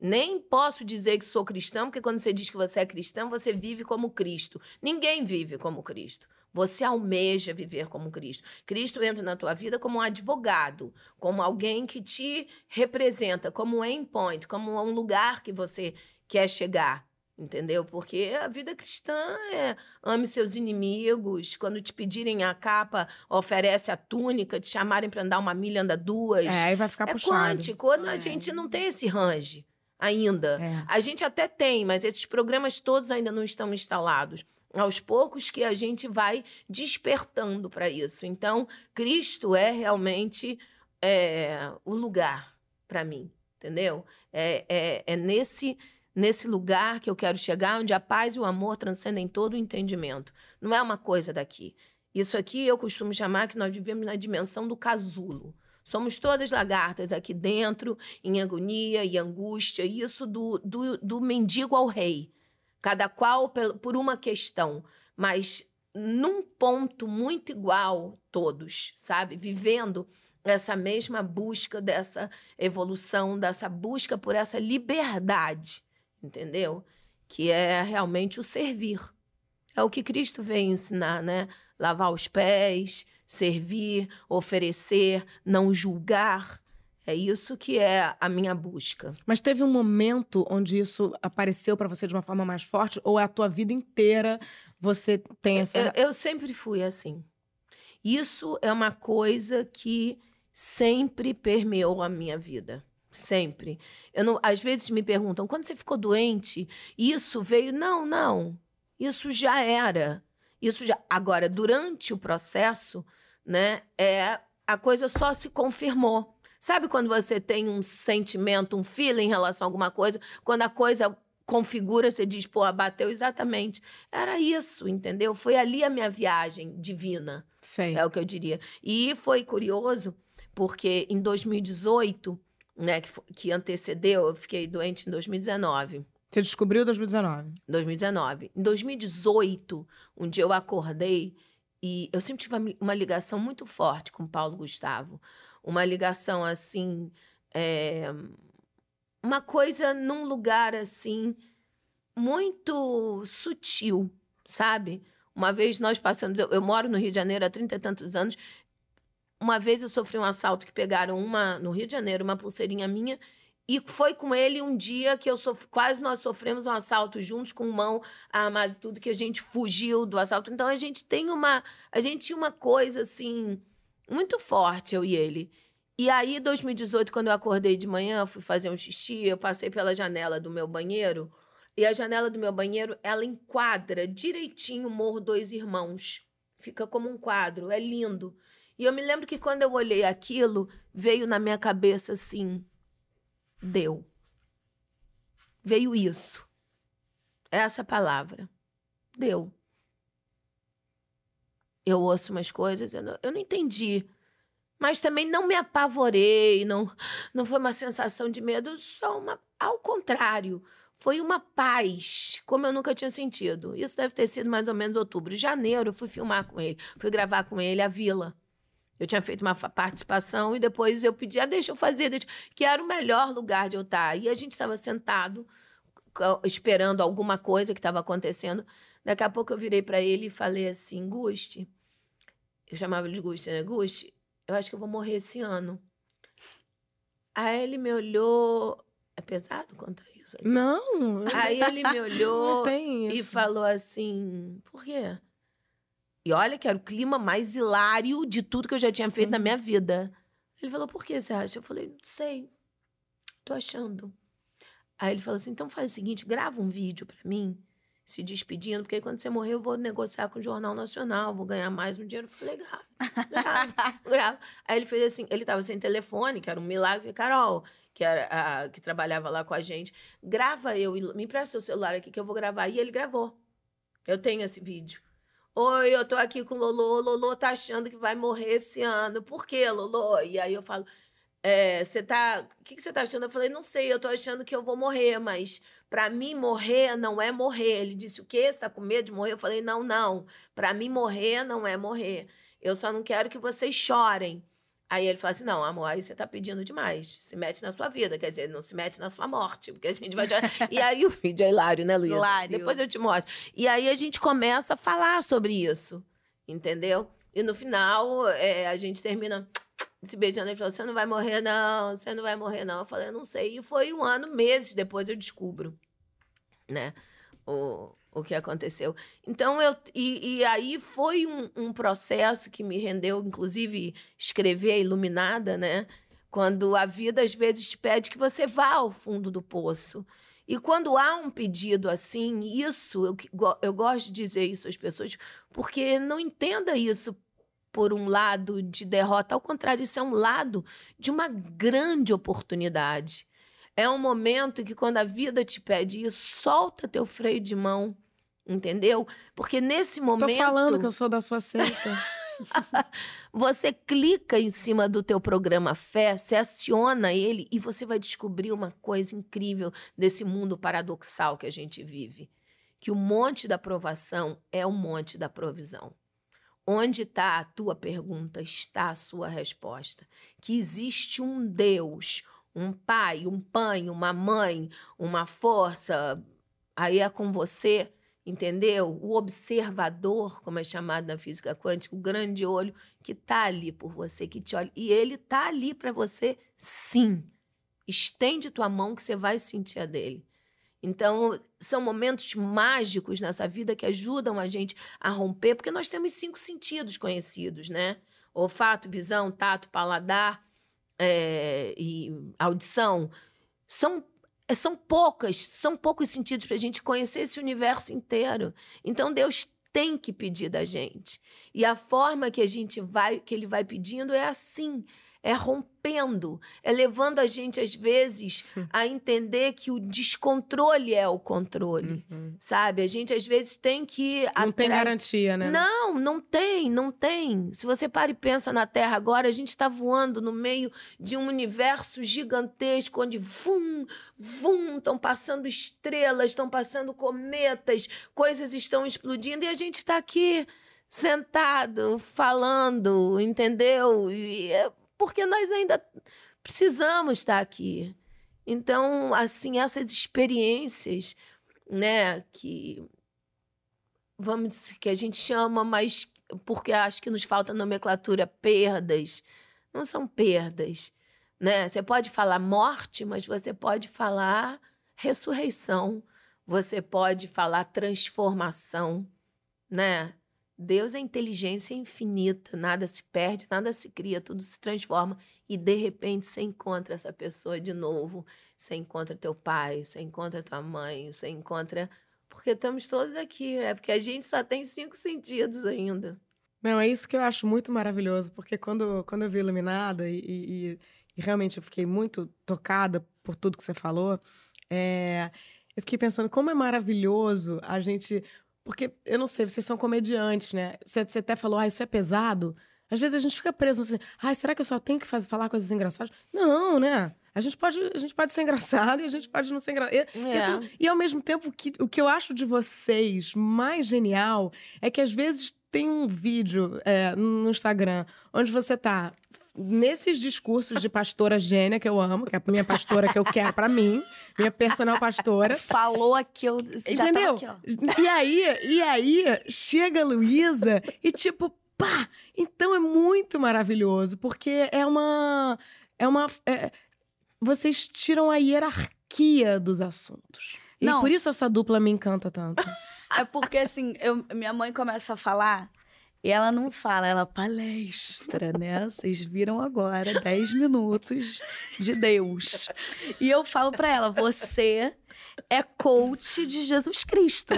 Speaker 2: Nem posso dizer que sou cristã, porque quando você diz que você é cristã, você vive como Cristo. Ninguém vive como Cristo. Você almeja viver como Cristo. Cristo entra na tua vida como um advogado, como alguém que te representa, como um endpoint, como um lugar que você quer chegar. Entendeu? Porque a vida cristã é ame seus inimigos. Quando te pedirem a capa, oferece a túnica, te chamarem para andar uma milha, anda duas.
Speaker 1: É, aí vai ficar
Speaker 2: É
Speaker 1: puxado.
Speaker 2: quântico. A
Speaker 3: É.
Speaker 2: gente não tem esse range ainda.
Speaker 1: É.
Speaker 2: A gente até tem, mas esses programas todos ainda não estão instalados. Aos poucos que a gente vai despertando para isso. Então, Cristo é realmente é, o lugar para mim, entendeu? É, é, é nesse, nesse lugar que eu quero chegar, onde a paz e o amor transcendem todo o entendimento. Não é uma coisa daqui. Isso aqui eu costumo chamar que nós vivemos na dimensão do casulo. Somos todas lagartas aqui dentro, em agonia e angústia, e isso do, do, do mendigo ao rei. Cada qual por uma questão, mas num ponto muito igual, todos, sabe? Vivendo essa mesma busca dessa evolução, dessa busca por essa liberdade, entendeu? Que é realmente o servir. É o que Cristo veio ensinar, né? Lavar os pés, servir, oferecer, não julgar. É isso que é a minha busca.
Speaker 1: Mas teve um momento onde isso apareceu pra você de uma forma mais forte? Ou é a tua vida inteira você tem essa.
Speaker 2: Eu, eu sempre fui assim. Isso é uma coisa que sempre permeou a minha vida. Sempre. Eu não, às vezes me perguntam, quando você ficou doente, isso veio? Não, não. Isso já era. Isso já. Agora, durante o processo, né, é, a coisa só se confirmou. Sabe quando você tem um sentimento, um feeling em relação a alguma coisa, quando a coisa configura, você diz, pô, abateu exatamente. Era isso, entendeu? Foi ali a minha viagem divina. É o que eu diria. E foi curioso, porque em 2018, né, que, que antecedeu, eu fiquei doente em 2019.
Speaker 1: Você descobriu em 2019?
Speaker 2: 2019. Em 2018, um dia eu acordei e eu sempre tive uma ligação muito forte com Paulo Gustavo. Uma ligação assim. É, uma coisa num lugar assim muito sutil, sabe? Uma vez nós passamos, eu, eu, moro no Rio de Janeiro há trinta e tantos anos. Uma vez eu sofri um assalto que pegaram uma no Rio de Janeiro, uma pulseirinha minha, e foi com ele um dia que eu sof... quase nós sofremos um assalto juntos com mão armada, tudo que a gente fugiu do assalto. Então a gente tem uma, a gente tinha uma coisa assim muito forte eu e ele. E aí, 2018, quando eu acordei de manhã, fui fazer um xixi, eu passei pela janela do meu banheiro. E a janela do meu banheiro, ela enquadra direitinho o Morro Dois Irmãos. Fica como um quadro, é lindo. E eu me lembro que quando eu olhei aquilo, veio na minha cabeça assim: deu. Veio isso. Essa palavra. Deu. Eu ouço umas coisas, eu não, eu não entendi mas também não me apavorei, não, não foi uma sensação de medo, só uma. Ao contrário, foi uma paz, como eu nunca tinha sentido. Isso deve ter sido mais ou menos outubro. Janeiro, eu fui filmar com ele, fui gravar com ele a Vila. Eu tinha feito uma participação e depois eu pedi, ah, deixa eu fazer, deixa... que era o melhor lugar de eu estar. E a gente estava sentado, esperando alguma coisa que estava acontecendo. Daqui a pouco eu virei para ele e falei assim, Gusti, eu chamava ele de Gusti, né? Gusti, eu acho que eu vou morrer esse ano. Aí ele me olhou. É pesado contar isso? Aí?
Speaker 1: Não.
Speaker 2: Aí ele me (laughs) olhou
Speaker 1: e
Speaker 2: falou assim: por quê? E olha que era o clima mais hilário de tudo que eu já tinha Sim. feito na minha vida. Ele falou: por que você acha? Eu falei: não sei. Tô achando. Aí ele falou assim: então faz o seguinte, grava um vídeo para mim se despedindo, porque aí quando você morrer eu vou negociar com o Jornal Nacional, vou ganhar mais um dinheiro. Eu falei, grava, grava, (laughs) grava. Aí ele fez assim, ele tava sem telefone, que era um milagre. Eu falei, Carol, que, era a, que trabalhava lá com a gente, grava eu, me empresta seu celular aqui que eu vou gravar. E ele gravou. Eu tenho esse vídeo. Oi, eu tô aqui com o Lolo. Lolo tá achando que vai morrer esse ano. Por quê, Lolo? E aí eu falo, você é, tá. O que, você tá achando? Eu falei, não sei, eu tô achando que eu vou morrer, mas para mim, morrer não é morrer. Ele disse: O quê? Você está com medo de morrer? Eu falei: Não, não. Para mim, morrer não é morrer. Eu só não quero que vocês chorem. Aí ele falou assim: Não, amor, aí você está pedindo demais. Se mete na sua vida. Quer dizer, não se mete na sua morte, porque a gente vai. (laughs) e aí o vídeo é hilário, né, Luísa?
Speaker 3: Hilário.
Speaker 2: Depois eu te mostro. E aí a gente começa a falar sobre isso. Entendeu? E no final, é, a gente termina se beijando. Ele falou: Você não vai morrer, não. Você não vai morrer, não. Eu falei: Eu não sei. E foi um ano, meses depois eu descubro, né? O, o que aconteceu. Então, eu. E, e aí foi um, um processo que me rendeu, inclusive, escrever a Iluminada, né? Quando a vida às vezes te pede que você vá ao fundo do poço. E quando há um pedido assim, isso, eu, eu gosto de dizer isso às pessoas, porque não entenda isso por um lado de derrota, ao contrário, isso é um lado de uma grande oportunidade. É um momento que, quando a vida te pede isso, solta teu freio de mão, entendeu? Porque nesse momento. Tô
Speaker 1: falando que eu sou da sua seita. (laughs)
Speaker 2: você clica em cima do teu programa Fé, você aciona ele e você vai descobrir uma coisa incrível desse mundo paradoxal que a gente vive. Que o monte da provação é o monte da provisão. Onde está a tua pergunta, está a sua resposta. Que existe um Deus, um pai, um pai, uma mãe, uma força. Aí é com você, entendeu? O observador, como é chamado na física quântica, o grande olho que está ali por você, que te olha. E ele está ali para você, sim. Estende tua mão que você vai sentir a dele. Então, são momentos mágicos nessa vida que ajudam a gente a romper, porque nós temos cinco sentidos conhecidos, né? Olfato, visão, tato, paladar. é, e audição, são são poucas, são poucos sentidos para a gente conhecer esse universo inteiro. Então Deus tem que pedir da gente. E a forma que a gente vai, que ele vai pedindo é assim, é rompendo, é levando a gente, às vezes, hum. a entender que o descontrole é o controle, uhum. sabe? A gente, às vezes, tem que.
Speaker 1: Não atrás... tem garantia, né?
Speaker 2: Não, não tem, não tem. Se você para e pensa na Terra agora, a gente está voando no meio de um universo gigantesco, onde vum, vum, estão passando estrelas, estão passando cometas, coisas estão explodindo e a gente está aqui sentado, falando, entendeu? E é porque nós ainda precisamos estar aqui. Então, assim, essas experiências, né, que vamos que a gente chama, mas porque acho que nos falta nomenclatura perdas, não são perdas, né? Você pode falar morte, mas você pode falar ressurreição, você pode falar transformação, né? Deus é inteligência infinita, nada se perde, nada se cria, tudo se transforma e de repente você encontra essa pessoa de novo, você encontra teu pai, você encontra tua mãe, você encontra porque estamos todos aqui, é porque a gente só tem cinco sentidos ainda.
Speaker 1: Não, é isso que eu acho muito maravilhoso, porque quando, quando eu vi Iluminada e, e, e realmente eu fiquei muito tocada por tudo que você falou, é, eu fiquei pensando como é maravilhoso a gente porque, eu não sei, vocês são comediantes, né? Você, você até falou, ah, isso é pesado. Às vezes a gente fica preso assim, ah, será que eu só tenho que fazer, falar coisas engraçadas? Não, né? A gente pode, a gente pode ser engraçado (laughs) e a gente pode não ser engraçado. E, é. e, e, ao mesmo tempo, que, o que eu acho de vocês mais genial é que às vezes tem um vídeo é, no Instagram onde você tá nesses discursos de pastora gênia que eu amo, que é a minha pastora que eu quero para mim, minha personal pastora.
Speaker 3: Falou aqui, eu já Entendeu? Aqui,
Speaker 1: e aí, e aí chega a Luísa e tipo, pá! Então é muito maravilhoso, porque é uma é uma é, vocês tiram a hierarquia dos assuntos. E Não. por isso essa dupla me encanta tanto. (laughs)
Speaker 3: É porque assim, eu, minha mãe começa a falar e ela não fala, ela palestra, né? Vocês viram agora 10 minutos de Deus. E eu falo para ela: você é coach de Jesus Cristo.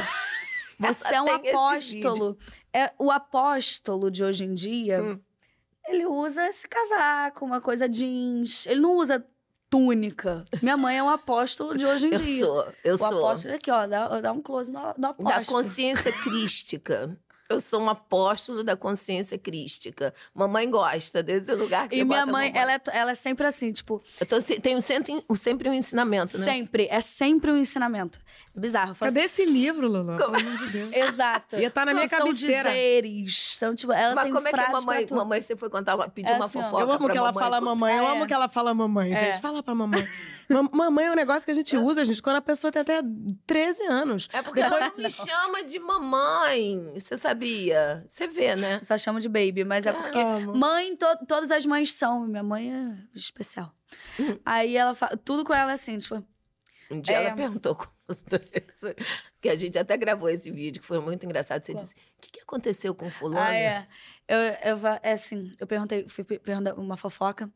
Speaker 3: Você é um apóstolo. É o apóstolo de hoje em dia. Hum. Ele usa esse casaco, uma coisa jeans. Ele não usa túnica. Minha mãe é um apóstolo de hoje em
Speaker 2: eu
Speaker 3: dia.
Speaker 2: Eu sou, eu
Speaker 3: o
Speaker 2: sou.
Speaker 3: apóstolo aqui, ó, dá, dá um close no, no apóstolo.
Speaker 2: Da consciência crística. Eu sou um apóstolo da consciência crística. Mamãe gosta desse lugar que
Speaker 3: E minha mãe, ela é, ela é sempre assim, tipo.
Speaker 2: Eu tô, tenho sempre, sempre um ensinamento, né?
Speaker 3: Sempre, é sempre um ensinamento. É bizarro.
Speaker 1: Cadê esse livro, Lulu? Pelo amor de Deus. (laughs)
Speaker 3: Exato.
Speaker 1: Ia estar tá na minha cabeceira.
Speaker 3: São dizeres. São, tipo, ela
Speaker 2: Mas
Speaker 3: tem
Speaker 2: como é que
Speaker 3: a
Speaker 2: mamãe, mamãe, você foi contar, pedir é uma assim, fofoca?
Speaker 1: Eu amo que ela
Speaker 2: mamãe.
Speaker 1: fala mamãe. Eu amo que ela fala mamãe, gente. É. Fala pra mamãe. (laughs) mamãe é um negócio que a gente usa, gente, quando a pessoa tem até 13 anos.
Speaker 2: É porque Depois... ela me chama de mamãe. Você sabia? Você vê, né?
Speaker 3: Só chama de baby, mas é, é porque mãe, to todas as mães são. Minha mãe é especial. Uhum. Aí ela fala, tudo com ela é assim, tipo.
Speaker 2: Um dia é... ela perguntou isso, que a gente até gravou esse vídeo, que foi muito engraçado. Você Qual? disse: o que, que aconteceu com o fulano?
Speaker 3: Ah, é. Eu, eu, é assim, eu perguntei, fui perguntar uma fofoca.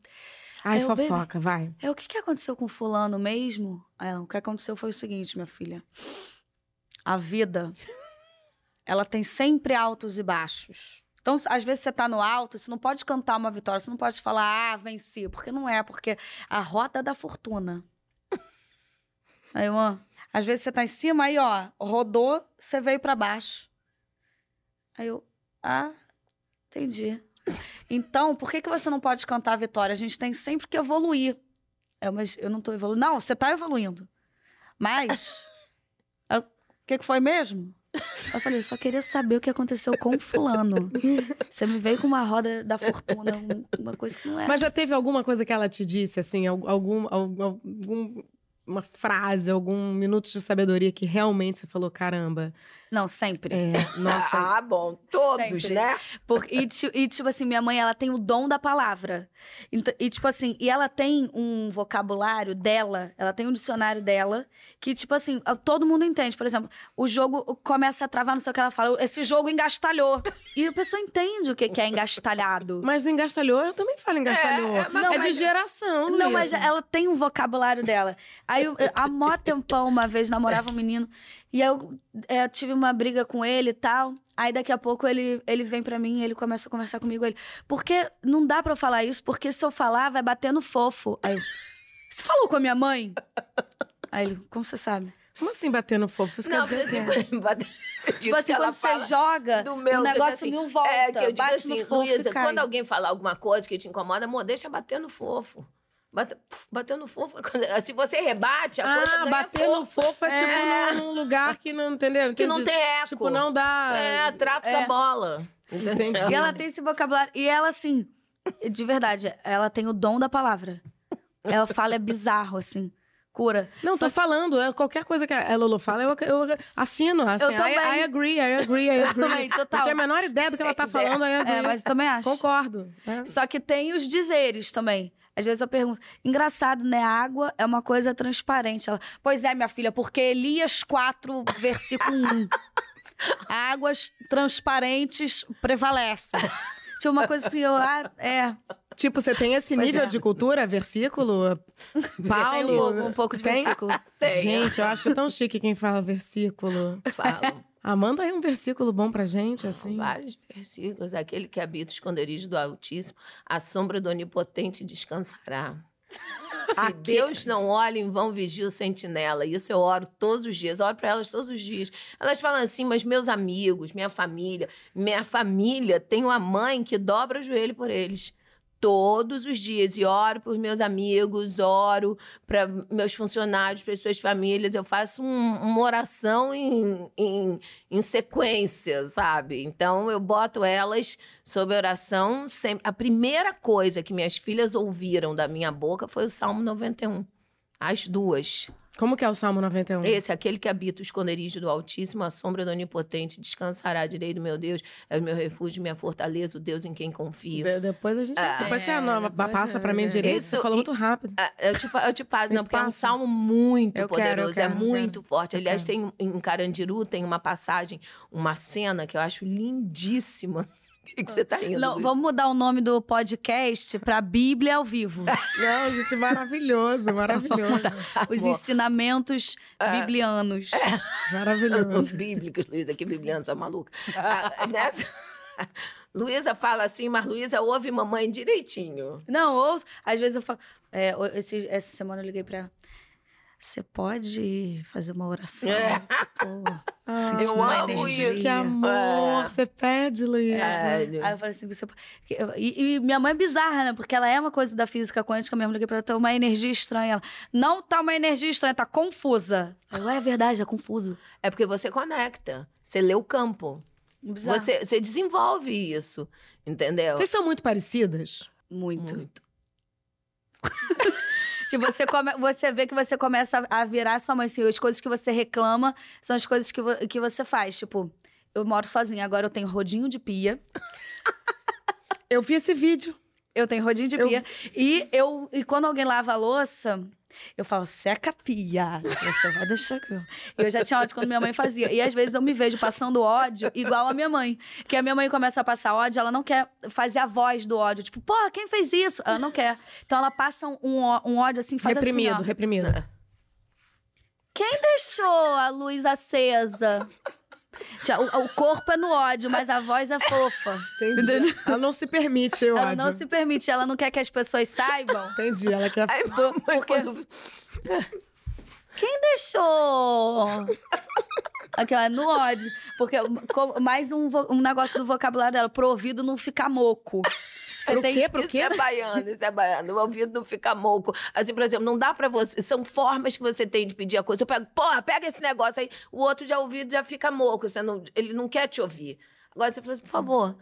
Speaker 1: Ai, eu, fofoca, vai.
Speaker 3: É o que, que aconteceu com fulano mesmo? É, o que aconteceu foi o seguinte, minha filha. A vida, ela tem sempre altos e baixos. Então, às vezes você tá no alto, você não pode cantar uma vitória, você não pode falar, ah, venci, porque não é, porque a roda da fortuna. (laughs) Aí, ó, às vezes você tá em cima, aí, ó, rodou, você veio para baixo. Aí eu, ah, entendi. Então, por que, que você não pode cantar a vitória? A gente tem sempre que evoluir. É, mas eu não tô evoluindo. Não, você tá evoluindo. Mas. (laughs) O que, que foi mesmo? Eu falei, eu só queria saber o que aconteceu com o fulano. (laughs) Você me veio com uma roda da fortuna, uma coisa que não é.
Speaker 1: Mas já teve alguma coisa que ela te disse, assim, algum, algum, algum uma frase, algum minuto de sabedoria que realmente você falou, caramba,
Speaker 3: Não, sempre.
Speaker 1: É, nossa. (laughs)
Speaker 2: Ah, bom, todos,
Speaker 3: Sempre.
Speaker 2: né?
Speaker 3: Por- e, e, tipo assim, minha mãe, ela tem o dom da palavra. Então, e, tipo assim, e ela tem um vocabulário dela, ela tem um dicionário dela, que, tipo assim, todo mundo entende. Por exemplo, o jogo começa a travar, não sei o que ela fala, esse jogo engastalhou. E a pessoa entende o que que é engastalhado. (laughs)
Speaker 1: Mas engastalhou, eu também falo engastalhou.
Speaker 2: É,
Speaker 1: É,
Speaker 2: é, mas-
Speaker 1: de
Speaker 2: mas-
Speaker 1: geração,
Speaker 3: Não, mas
Speaker 1: Luísa.
Speaker 3: ela tem um vocabulário dela. Aí, eu, há mó tempão, uma vez, namorava um menino. E aí eu, é, tive uma briga com ele e tal. Aí daqui a pouco ele, ele vem pra mim, ele começa a conversar comigo. Ele, porque não dá pra eu falar isso, porque se eu falar, vai bater no fofo. Aí eu, você falou com a minha mãe? Aí ele, como você sabe?
Speaker 1: Como assim bater no fofo? Isso
Speaker 2: Não,
Speaker 1: quer dizer
Speaker 2: assim,
Speaker 3: Tipo (laughs)
Speaker 2: disso
Speaker 3: assim,
Speaker 2: que ela
Speaker 3: quando você joga, o
Speaker 2: eu
Speaker 3: negócio
Speaker 2: assim,
Speaker 3: não volta.
Speaker 2: É, que eu digo
Speaker 3: bate
Speaker 2: assim,
Speaker 3: no fofo
Speaker 2: Luísa, quando alguém falar alguma coisa que te incomoda, amor, deixa bater no fofo. Bate, puf, bater no fofo. (laughs) Se você rebate, a coisa
Speaker 1: Ah,
Speaker 2: ganha
Speaker 1: bater no
Speaker 2: fofo.
Speaker 1: fofo é,
Speaker 2: É.
Speaker 1: tipo num, num lugar que não, entendeu?
Speaker 2: Que não tem eco.
Speaker 1: Tipo, não dá...
Speaker 2: É, trata
Speaker 3: É.
Speaker 2: essa bola.
Speaker 1: Entendi.
Speaker 3: E ela tem esse vocabulário. E ela, assim, de verdade, ela tem o dom da palavra. Ela fala, é bizarro, assim. Cura.
Speaker 1: Não, tô falando, é, qualquer coisa que a Lolo fala, eu, eu assino. Assim,
Speaker 3: Eu
Speaker 1: I,
Speaker 3: também.
Speaker 1: I agree, I agree, I (laughs) agree.
Speaker 3: total.
Speaker 1: Não tenho a menor ideia do que ela tá falando, I agree.
Speaker 3: É, mas eu também acho.
Speaker 1: Concordo. né?
Speaker 3: Só que tem os dizeres também. Às vezes eu pergunto, engraçado, né? A água é uma coisa transparente. Ela, pois é, minha filha, porque Elias 4, versículo 1. Águas transparentes prevalecem. Tipo, uma coisa assim, eu, ah, é.
Speaker 1: Tipo, você tem esse
Speaker 3: Pois
Speaker 1: nível
Speaker 3: é.
Speaker 1: de cultura, versículo? (laughs) Paulo?
Speaker 3: Tem um pouco, um pouco de
Speaker 1: Tem?
Speaker 3: versículo.
Speaker 1: Gente, eu acho tão chique quem fala versículo.
Speaker 2: Falam.
Speaker 1: Ah, manda aí um versículo bom pra gente, assim.
Speaker 2: Vários versículos. Aquele que habita o esconderijo do Altíssimo, a sombra do Onipotente descansará. (laughs) Se
Speaker 1: Aqui-
Speaker 2: Deus não olha, em vão vigia o sentinela. Isso eu oro todos os dias, oro para elas todos os dias. Elas falam assim, mas meus amigos, minha família, minha família tem uma mãe que dobra o joelho por eles. Todos os dias. E oro por meus amigos, oro para meus funcionários, para suas famílias. Eu faço um- uma oração em, em, em sequência, sabe? Então eu boto elas sob oração sempre. A primeira coisa que minhas filhas ouviram da minha boca foi o Salmo 91. As duas.
Speaker 1: Como que é o Salmo 91?
Speaker 2: Esse, aquele que habita o esconderijo do Altíssimo, a sombra do Onipotente, descansará à direita do meu Deus, é o meu refúgio, minha fortaleza, o Deus em quem confio.
Speaker 1: De- depois a gente.
Speaker 2: Ah,
Speaker 1: depois você
Speaker 3: é,
Speaker 1: anota,
Speaker 3: depois
Speaker 1: passa
Speaker 3: é,
Speaker 1: pra mim
Speaker 3: é.
Speaker 1: direito. Você
Speaker 2: Isso,
Speaker 1: falou
Speaker 2: e-
Speaker 1: muito rápido.
Speaker 2: Eu te, eu te passo,
Speaker 1: Me
Speaker 2: não, porque é um
Speaker 1: passa.
Speaker 2: salmo muito
Speaker 1: Eu quero, eu
Speaker 2: poderoso,
Speaker 1: quero,
Speaker 2: é muito
Speaker 1: quero.
Speaker 2: forte. Aliás,
Speaker 1: quero.
Speaker 2: tem em Carandiru tem uma passagem, uma cena que eu acho lindíssima. O que, que você tá rindo?
Speaker 3: Não, vamos mudar o nome do podcast pra Bíblia ao vivo.
Speaker 1: Não, (laughs) gente, maravilhoso, maravilhoso.
Speaker 3: Os ensinamentos biblianos.
Speaker 1: Maravilhoso.
Speaker 2: Bíblicos, Luísa, que bibliano, sua maluca. Ah, nessa... (laughs) Luísa fala assim, mas Luísa ouve mamãe direitinho.
Speaker 3: Não, ou às vezes eu falo. é, esse- essa semana eu liguei pra. Você pode fazer uma oração?
Speaker 2: É.
Speaker 3: Eu
Speaker 1: Ah, (laughs)
Speaker 2: eu
Speaker 3: uma
Speaker 2: amo
Speaker 3: energia.
Speaker 2: isso.
Speaker 1: Que amor.
Speaker 2: É.
Speaker 1: Você pede, Luísa.
Speaker 2: É.
Speaker 3: Aí eu falei assim, você... E, e minha mãe é bizarra, né? Porque ela é uma coisa da física quântica mesmo. Liguei pra ela, tá uma energia estranha. Ela, não tá uma energia estranha, tá confusa. Eu, é verdade, é confuso.
Speaker 2: É porque você conecta, você lê o campo.
Speaker 3: Bizarro.
Speaker 2: Você, você desenvolve isso, entendeu?
Speaker 1: Vocês são muito parecidas?
Speaker 3: Muito.
Speaker 2: Muito. (laughs)
Speaker 3: Tipo, você, come... você vê que você começa a virar sua mãe, assim, as coisas que você reclama são as coisas que, vo- que você faz. Tipo, eu moro sozinha, agora eu tenho rodinho de pia.
Speaker 1: Eu vi esse vídeo.
Speaker 3: Eu tenho rodinho de
Speaker 1: Eu-
Speaker 3: pia. E, eu, e quando alguém lava a louça, eu falo, seca a pia. Você vai deixar que eu... Eu já tinha ódio quando minha mãe fazia. E às vezes eu me vejo passando ódio igual a minha mãe. Que a minha mãe começa a passar ódio, ela não quer fazer a voz do ódio. Tipo, porra, quem fez isso? Ela não quer. Então ela passa um, um ódio assim, faz
Speaker 1: reprimido,
Speaker 3: assim, ó.
Speaker 1: reprimido.
Speaker 3: Quem deixou a luz acesa? O, o corpo é no ódio, mas a voz é fofa.
Speaker 1: Entendi. Ela não se permite, eu
Speaker 3: Ela
Speaker 1: acho.
Speaker 3: não se permite, ela não quer que as pessoas saibam.
Speaker 1: Entendi, ela quer...
Speaker 2: Aí mamãe, quando...
Speaker 3: Quem deixou? Aqui, ó, é no ódio. Porque mais um, um negócio do vocabulário dela, pro ouvido não ficar moco. Você
Speaker 1: Pro
Speaker 3: tem.
Speaker 1: quê? Pro
Speaker 2: isso
Speaker 1: quê?
Speaker 2: é baiano, isso é baiano. O ouvido não fica moco. Assim, por exemplo, não dá pra você. São formas que você tem de pedir a coisa. Eu pego, porra, pega esse negócio aí. O outro já ouvido já fica moco. Você não, ele não quer te ouvir. Agora você fala assim, por favor,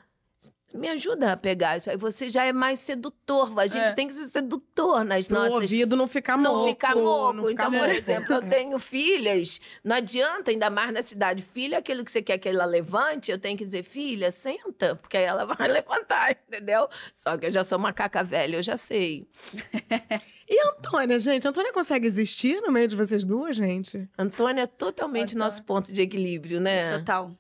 Speaker 2: Me ajuda a pegar isso aí. Você já é mais sedutor. A gente
Speaker 3: É.
Speaker 2: tem que ser sedutor nas
Speaker 1: Pro
Speaker 2: nossas
Speaker 1: ouvido não ficar moco.
Speaker 2: não ficar moco.
Speaker 1: não ficar
Speaker 2: então, por exemplo, eu (laughs) tenho filhas, não adianta, ainda mais na cidade. Filha, aquilo que você quer que ela levante, eu tenho que dizer, filha, senta, porque aí ela (laughs) vai levantar, entendeu? Só que eu já sou macaca velha, eu já sei. (laughs)
Speaker 1: E a Antônia, gente? A Antônia consegue existir no meio de vocês duas, gente?
Speaker 2: Antônia é totalmente
Speaker 3: Antônia.
Speaker 2: nosso ponto de equilíbrio, né?
Speaker 3: Total.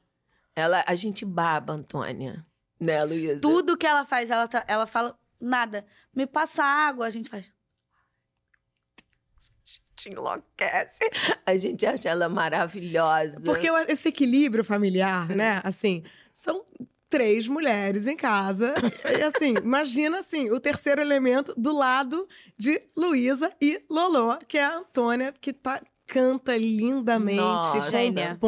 Speaker 2: Ela, a gente baba, Antônia. Né, Luísa?
Speaker 3: Tudo que ela faz, ela, tá- ela fala nada. Me passa água, a gente faz.
Speaker 2: te enlouquece. A gente acha ela maravilhosa.
Speaker 1: Porque esse equilíbrio familiar, né? Assim, são três mulheres em casa. E assim, (laughs) imagina assim, o terceiro elemento do lado de Luísa e Lolô, que é a Antônia, que tá, canta lindamente,
Speaker 2: Nossa.
Speaker 3: Gênia.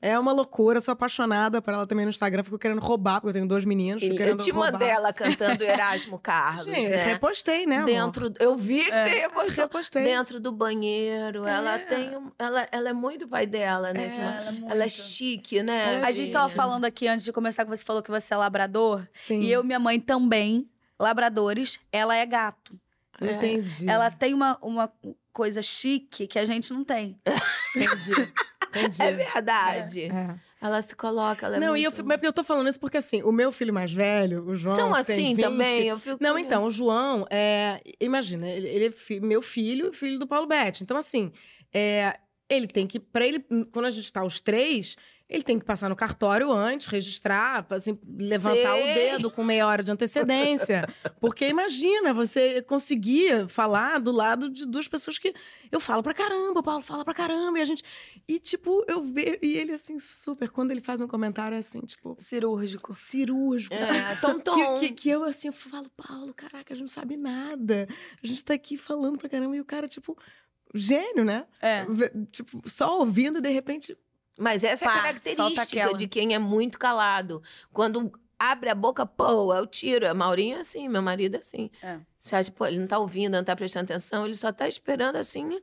Speaker 1: É uma loucura, sou apaixonada por ela também no Instagram. Fico querendo roubar, porque eu tenho dois meninos. Fico
Speaker 2: eu te
Speaker 1: roubar.
Speaker 2: mandei ela cantando Erasmo (laughs) Carlos,
Speaker 1: Gente,
Speaker 2: né?
Speaker 1: repostei, né, amor?
Speaker 2: Dentro, eu vi que
Speaker 3: É.
Speaker 2: você repostou.
Speaker 1: Repostei.
Speaker 2: Dentro do banheiro, ela
Speaker 1: É.
Speaker 2: tem, um- ela, ela é muito pai dela, né? Esse-
Speaker 3: ela é muito.
Speaker 2: ela é chique, né?
Speaker 1: Ela é
Speaker 3: A gente tava falando aqui antes de começar que você falou que você é labrador.
Speaker 1: Sim,
Speaker 3: E eu e minha mãe também, labradores, ela é gato.
Speaker 1: entendi.
Speaker 3: Ela tem uma, uma coisa chique que a gente não tem.
Speaker 1: Entendi. (laughs) Entendi. (laughs)
Speaker 2: É verdade.
Speaker 1: É.
Speaker 2: Ela se coloca, ela é
Speaker 1: não,
Speaker 2: muito...
Speaker 1: e eu, mas eu tô falando isso porque, assim, o meu filho mais velho, o João.
Speaker 2: São assim
Speaker 1: 20,
Speaker 2: também? Eu fico
Speaker 1: Não, então, o João, é, imagina, ele, ele é fi- meu filho e filho do Paulo Betti. Então, assim, é, ele tem que, pra ele, quando a gente tá os três, ele tem que passar no cartório antes, registrar, assim, levantar o
Speaker 2: Sei.
Speaker 1: dedo com meia hora de antecedência. Porque imagina, você conseguir falar do lado de duas pessoas que eu falo pra caramba, o Paulo fala pra caramba, e a gente. E, tipo, eu vejo. E ele, assim, super, quando ele faz um comentário, é assim, tipo,
Speaker 3: Cirúrgico.
Speaker 1: cirúrgico.
Speaker 2: É, (laughs) tom, tom.
Speaker 1: Que, que, que eu, assim, eu falo, Paulo, caraca, a gente não sabe nada. A gente tá aqui falando pra caramba. E o cara, tipo, gênio, né?
Speaker 3: É.
Speaker 1: Tipo, só ouvindo e de repente.
Speaker 2: Mas essa é
Speaker 3: Pá,
Speaker 2: a
Speaker 3: solta
Speaker 2: característica de quem é muito calado. Quando abre a boca, pô, é o tiro. A Maurinho é assim, meu marido é assim.
Speaker 3: É.
Speaker 2: Você acha, pô, ele não tá ouvindo, não tá prestando atenção, ele só tá esperando assim,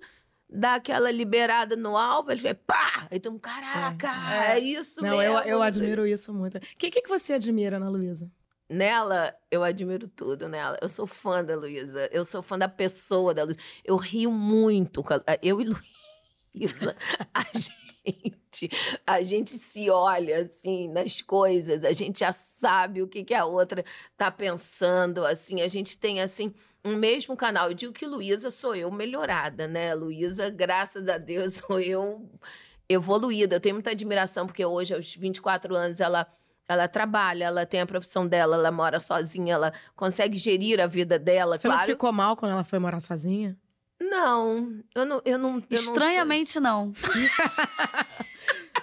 Speaker 2: dar aquela liberada no alvo, ele vê, pá! Aí tu, caraca, é,
Speaker 3: É.
Speaker 2: isso
Speaker 1: não,
Speaker 2: mesmo.
Speaker 1: eu, eu admiro isso muito. O que, que, que você admira na Luísa?
Speaker 2: Nela, eu admiro tudo nela. Eu sou fã da Luísa. Eu sou fã da pessoa da Luísa. Eu rio muito. com a- Eu e Luísa, (laughs) a gente, a gente se olha assim nas coisas. A gente já sabe o que, que a outra tá pensando. Assim, a gente tem assim um mesmo canal. Eu digo que Luísa sou eu melhorada, né? Luísa, graças a Deus, (laughs) sou eu evoluída. Eu tenho muita admiração porque hoje, aos 24 anos, ela ela trabalha, ela tem a profissão dela, ela mora sozinha, ela consegue gerir a vida dela,
Speaker 1: Você
Speaker 2: claro.
Speaker 1: não ficou mal quando ela foi morar sozinha?
Speaker 2: Não, eu não, eu não. eu
Speaker 3: Estranhamente, não. (laughs)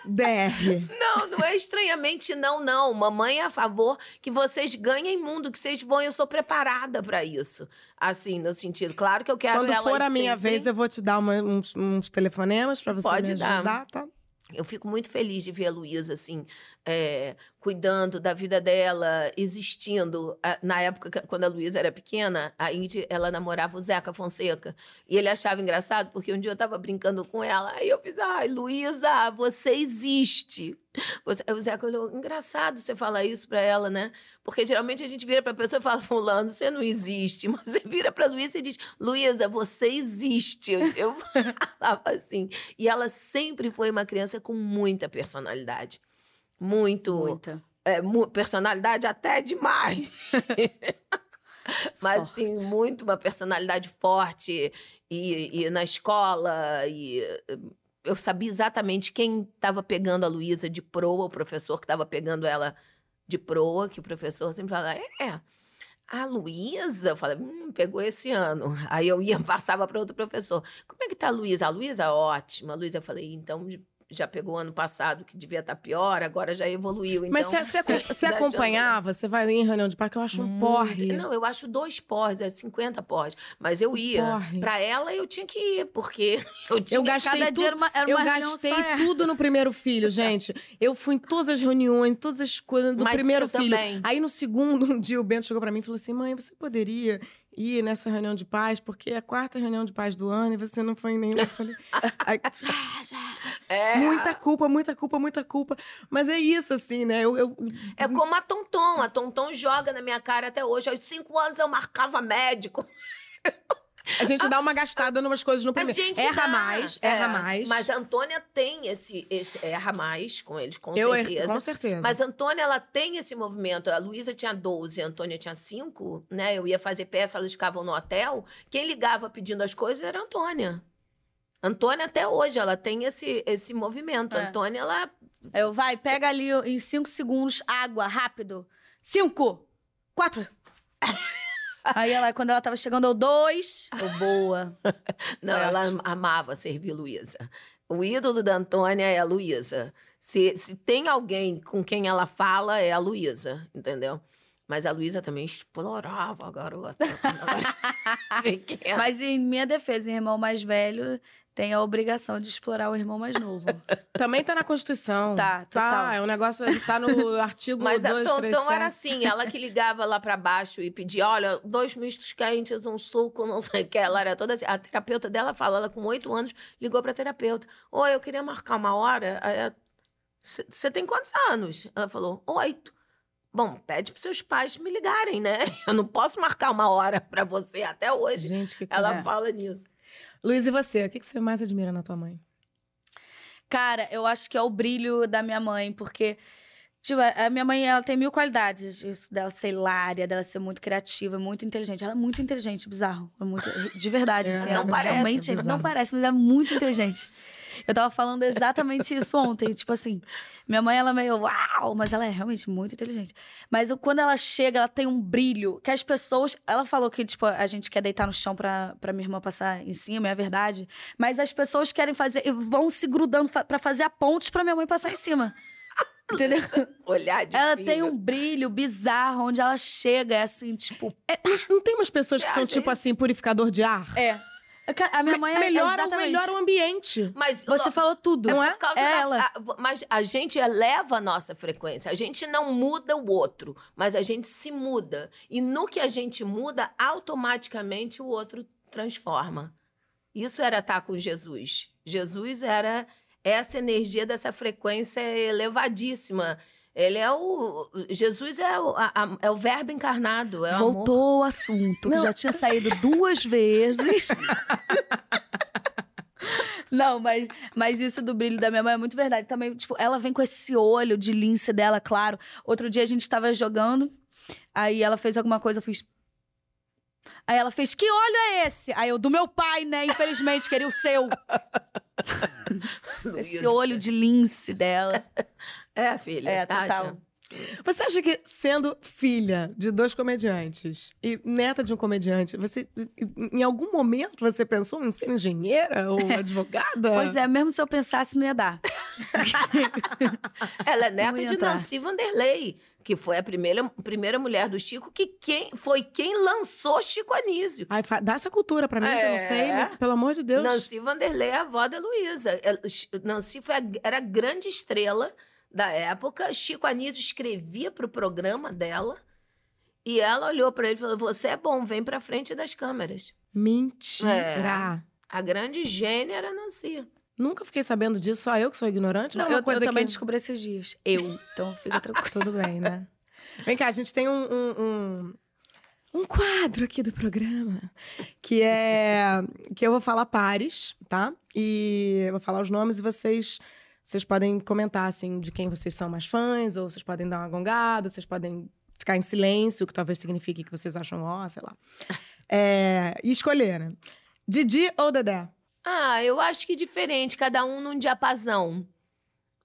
Speaker 1: DR.
Speaker 2: Não, não é estranhamente, não, não. Mamãe é a favor que vocês ganhem mundo, que vocês vão. Eu sou preparada pra isso. Assim, no sentido. Claro que eu quero
Speaker 1: Quando for a minha
Speaker 2: sempre-
Speaker 1: vez, eu vou te dar uma- uns, uns telefonemas pra você
Speaker 2: Pode
Speaker 1: me
Speaker 2: dar.
Speaker 1: ajudar, tá?
Speaker 2: Eu fico muito feliz de ver a Luísa, assim, é, cuidando da vida dela, existindo. Na época, quando a Luísa era pequena, a Indy, ela namorava o Zeca Fonseca. E ele achava engraçado, porque um dia eu tava brincando com ela, aí eu fiz, ai, Luísa, você existe. Você, o Zeca olhou, engraçado você falar isso pra ela, né? Porque geralmente a gente vira pra pessoa e fala, fulano, você não existe. (laughs) Mas você vira pra Luísa e diz, Luísa, você existe. Eu (laughs) falava assim. E ela sempre foi uma criança com muita personalidade. Muito.
Speaker 3: Muita.
Speaker 2: é, mu- personalidade até demais. (laughs) Mas, assim, muito uma personalidade forte. E, e na escola, e eu sabia exatamente quem estava pegando a Luísa de proa, o professor que estava pegando ela de proa, que o professor sempre falava, é, a Luísa, eu falei, hum, pegou esse ano. Aí eu ia, (laughs) passava para outro professor. Como é que tá a Luísa? A Luísa, ótima. A Luísa, eu falei, então já pegou ano passado, que devia estar pior, agora já evoluiu.
Speaker 1: Mas
Speaker 2: então,
Speaker 1: você, você, acompanhava? Você vai em reunião de parque, eu acho um porre.
Speaker 2: Não, eu acho dois porres, é 50 porres. Mas eu ia. Pra ela, eu tinha que ir, porque (laughs) eu tinha
Speaker 1: Eu gastei
Speaker 3: Cada
Speaker 1: tudo-
Speaker 3: dia era uma, era
Speaker 1: Eu
Speaker 3: uma reunião
Speaker 1: gastei
Speaker 3: é.
Speaker 1: tudo no primeiro filho, (laughs) gente. Eu fui em todas as reuniões, todas as coisas do
Speaker 2: Mas
Speaker 1: primeiro
Speaker 2: eu
Speaker 1: filho.
Speaker 2: também.
Speaker 1: Aí no segundo, um (laughs) dia o Bento chegou pra mim e falou assim: mãe, você poderia ir nessa reunião de paz, porque é a quarta reunião de paz do ano e você não foi em nenhuma. Eu falei. (laughs) Aí,
Speaker 2: É,
Speaker 1: muita culpa, muita culpa, muita culpa. Mas é isso, assim, né? Eu, eu-
Speaker 2: é como a Tonton. A Tonton joga na minha cara até hoje. Aos cinco anos eu marcava médico. (laughs)
Speaker 1: a gente dá uma gastada numas coisas no
Speaker 2: A
Speaker 1: primeiro.
Speaker 2: gente
Speaker 1: Erra
Speaker 2: dá.
Speaker 1: mais,
Speaker 2: É,
Speaker 1: erra mais.
Speaker 2: Mas a Antônia tem esse, esse. Erra mais com eles, com
Speaker 1: eu erro,
Speaker 2: certeza.
Speaker 1: com certeza.
Speaker 2: Mas a Antônia, ela tem esse movimento. A Luísa tinha 12, a Antônia tinha 5, né? Eu ia fazer peça, elas ficavam no hotel. Quem ligava pedindo as coisas era a Antônia. Antônia, até hoje, ela tem esse, esse movimento.
Speaker 3: É.
Speaker 2: A Antônia, ela.
Speaker 3: Eu, vai, pega ali em cinco segundos, água, rápido. Cinco, quatro. Aí ela, quando ela tava chegando ao dois, eu, boa. (laughs)
Speaker 2: Não,
Speaker 3: É
Speaker 2: ela
Speaker 3: ótimo.
Speaker 2: amava servir Luísa. O ídolo da Antônia é a Luísa. Se, se tem alguém com quem ela fala, é a Luísa, entendeu? Mas a Luísa também explorava a garota. (laughs) (laughs)
Speaker 3: Mas em minha defesa, o irmão mais velho tem a obrigação de explorar o irmão mais novo. (laughs)
Speaker 1: Também tá na Constituição.
Speaker 3: Tá,
Speaker 1: Tá,
Speaker 3: total.
Speaker 1: é um negócio. Tá no (laughs) artigo
Speaker 2: Mas a
Speaker 1: 237.
Speaker 2: Tonton era assim, ela que ligava lá pra baixo e pedia, olha, dois mistos quentes, um suco, não sei o que. Ela era toda assim. A terapeuta dela fala, ela com oito anos ligou pra terapeuta. Oi, eu queria marcar uma hora. Você tem quantos anos? Ela falou, oito. Bom, pede pros seus pais me ligarem, né? (laughs) Eu não posso marcar uma hora pra você até hoje.
Speaker 1: Gente, que coisa.
Speaker 2: Ela fala nisso.
Speaker 1: Luiz, e você? O que você mais admira na tua mãe?
Speaker 3: Cara, eu acho que é o brilho da minha mãe, porque. Tipo, a minha mãe, ela tem mil qualidades. Isso dela ser hilária, dela ser muito criativa, muito inteligente. Ela é muito inteligente, bizarro. É muito, de verdade, (laughs)
Speaker 1: É,
Speaker 3: assim.
Speaker 2: não
Speaker 3: ela
Speaker 2: parece
Speaker 3: realmente-
Speaker 1: bizarro.
Speaker 3: Não parece, mas é muito inteligente. Eu tava falando exatamente isso ontem. Tipo assim, minha mãe, ela é meio uau, mas ela é realmente muito inteligente. Mas eu- quando ela chega, ela tem um brilho que as pessoas. Ela falou que, tipo, a gente quer deitar no chão pra, pra minha irmã passar em cima, é verdade. Mas as pessoas querem fazer. vão se grudando pra fazer a ponte pra minha mãe passar em cima. Entendeu? (laughs)
Speaker 2: Olhar de
Speaker 3: Ela
Speaker 2: filha.
Speaker 3: tem um brilho bizarro onde ela chega, é assim, tipo.
Speaker 1: Não tem umas pessoas que
Speaker 2: É,
Speaker 1: são,
Speaker 2: a
Speaker 1: tipo
Speaker 2: gente-
Speaker 1: assim, purificador de ar?
Speaker 3: É. A minha mãe é
Speaker 1: melhora, melhora o ambiente.
Speaker 2: Mas
Speaker 3: Você falou tudo.
Speaker 1: Não é?
Speaker 2: Por causa
Speaker 3: É
Speaker 2: da-
Speaker 3: ela.
Speaker 2: a- mas a gente eleva a nossa frequência. A gente não muda o outro, mas a gente se muda. E no que a gente muda, automaticamente o outro transforma. Isso era estar com Jesus. Jesus era essa energia dessa frequência elevadíssima. Ele é o. Jesus é o, a- é o verbo encarnado. É o.
Speaker 3: Voltou o assunto, que
Speaker 1: Não.
Speaker 3: já tinha saído duas vezes. (laughs) Não, mas, mas isso do brilho da minha mãe é muito verdade. Também, tipo, ela vem com esse olho de lince dela, claro. Outro dia a gente tava jogando, aí ela fez alguma coisa, eu fiz. Aí ela fez, que olho é esse? Aí eu, do meu pai, né? Infelizmente, queria o seu. (laughs) Esse olho de lince dela.
Speaker 2: É, filha.
Speaker 3: É,
Speaker 2: você
Speaker 3: total.
Speaker 2: acha?
Speaker 1: Você acha que, sendo filha de dois comediantes e neta de um comediante, você, em algum momento, você pensou em ser engenheira ou (laughs) advogada?
Speaker 3: Pois é, mesmo se eu pensasse, não ia dar. (laughs)
Speaker 2: Ela é
Speaker 3: Não
Speaker 2: neta de
Speaker 3: entrar.
Speaker 2: Nancy Vanderlei, que foi a primeira, primeira mulher do Chico, que quem, foi quem lançou Chico Anísio.
Speaker 1: Ai, dá essa cultura pra mim, que eu não
Speaker 2: É.
Speaker 1: sei, né? pelo amor de Deus.
Speaker 2: Nancy Vanderlei é a avó da Luísa. Ch- Nancy foi a, era a grande estrela da época. Chico Anísio escrevia pro programa dela. E ela olhou pra ele e falou: Você é bom, vem pra frente das câmeras.
Speaker 1: Mentira.
Speaker 2: A grande gênia era Nancy.
Speaker 1: Nunca fiquei sabendo disso, só eu que sou ignorante,
Speaker 3: Não,
Speaker 1: é
Speaker 3: eu, eu
Speaker 1: coisa
Speaker 3: também
Speaker 1: que...
Speaker 3: descobri esses dias. Eu. Então fica tranquilo. (laughs)
Speaker 1: Tudo bem, né? Vem cá, a gente tem um, um, um, um quadro aqui do programa que é que eu vou falar pares, tá? E eu vou falar os nomes e vocês vocês podem comentar assim de quem vocês são mais fãs ou vocês podem dar uma gongada, vocês podem ficar em silêncio, que talvez signifique que vocês acham ó, sei lá. (laughs) É, e escolher, né? Didi ou Dedé?
Speaker 2: Ah, eu acho que diferente, cada um num diapasão.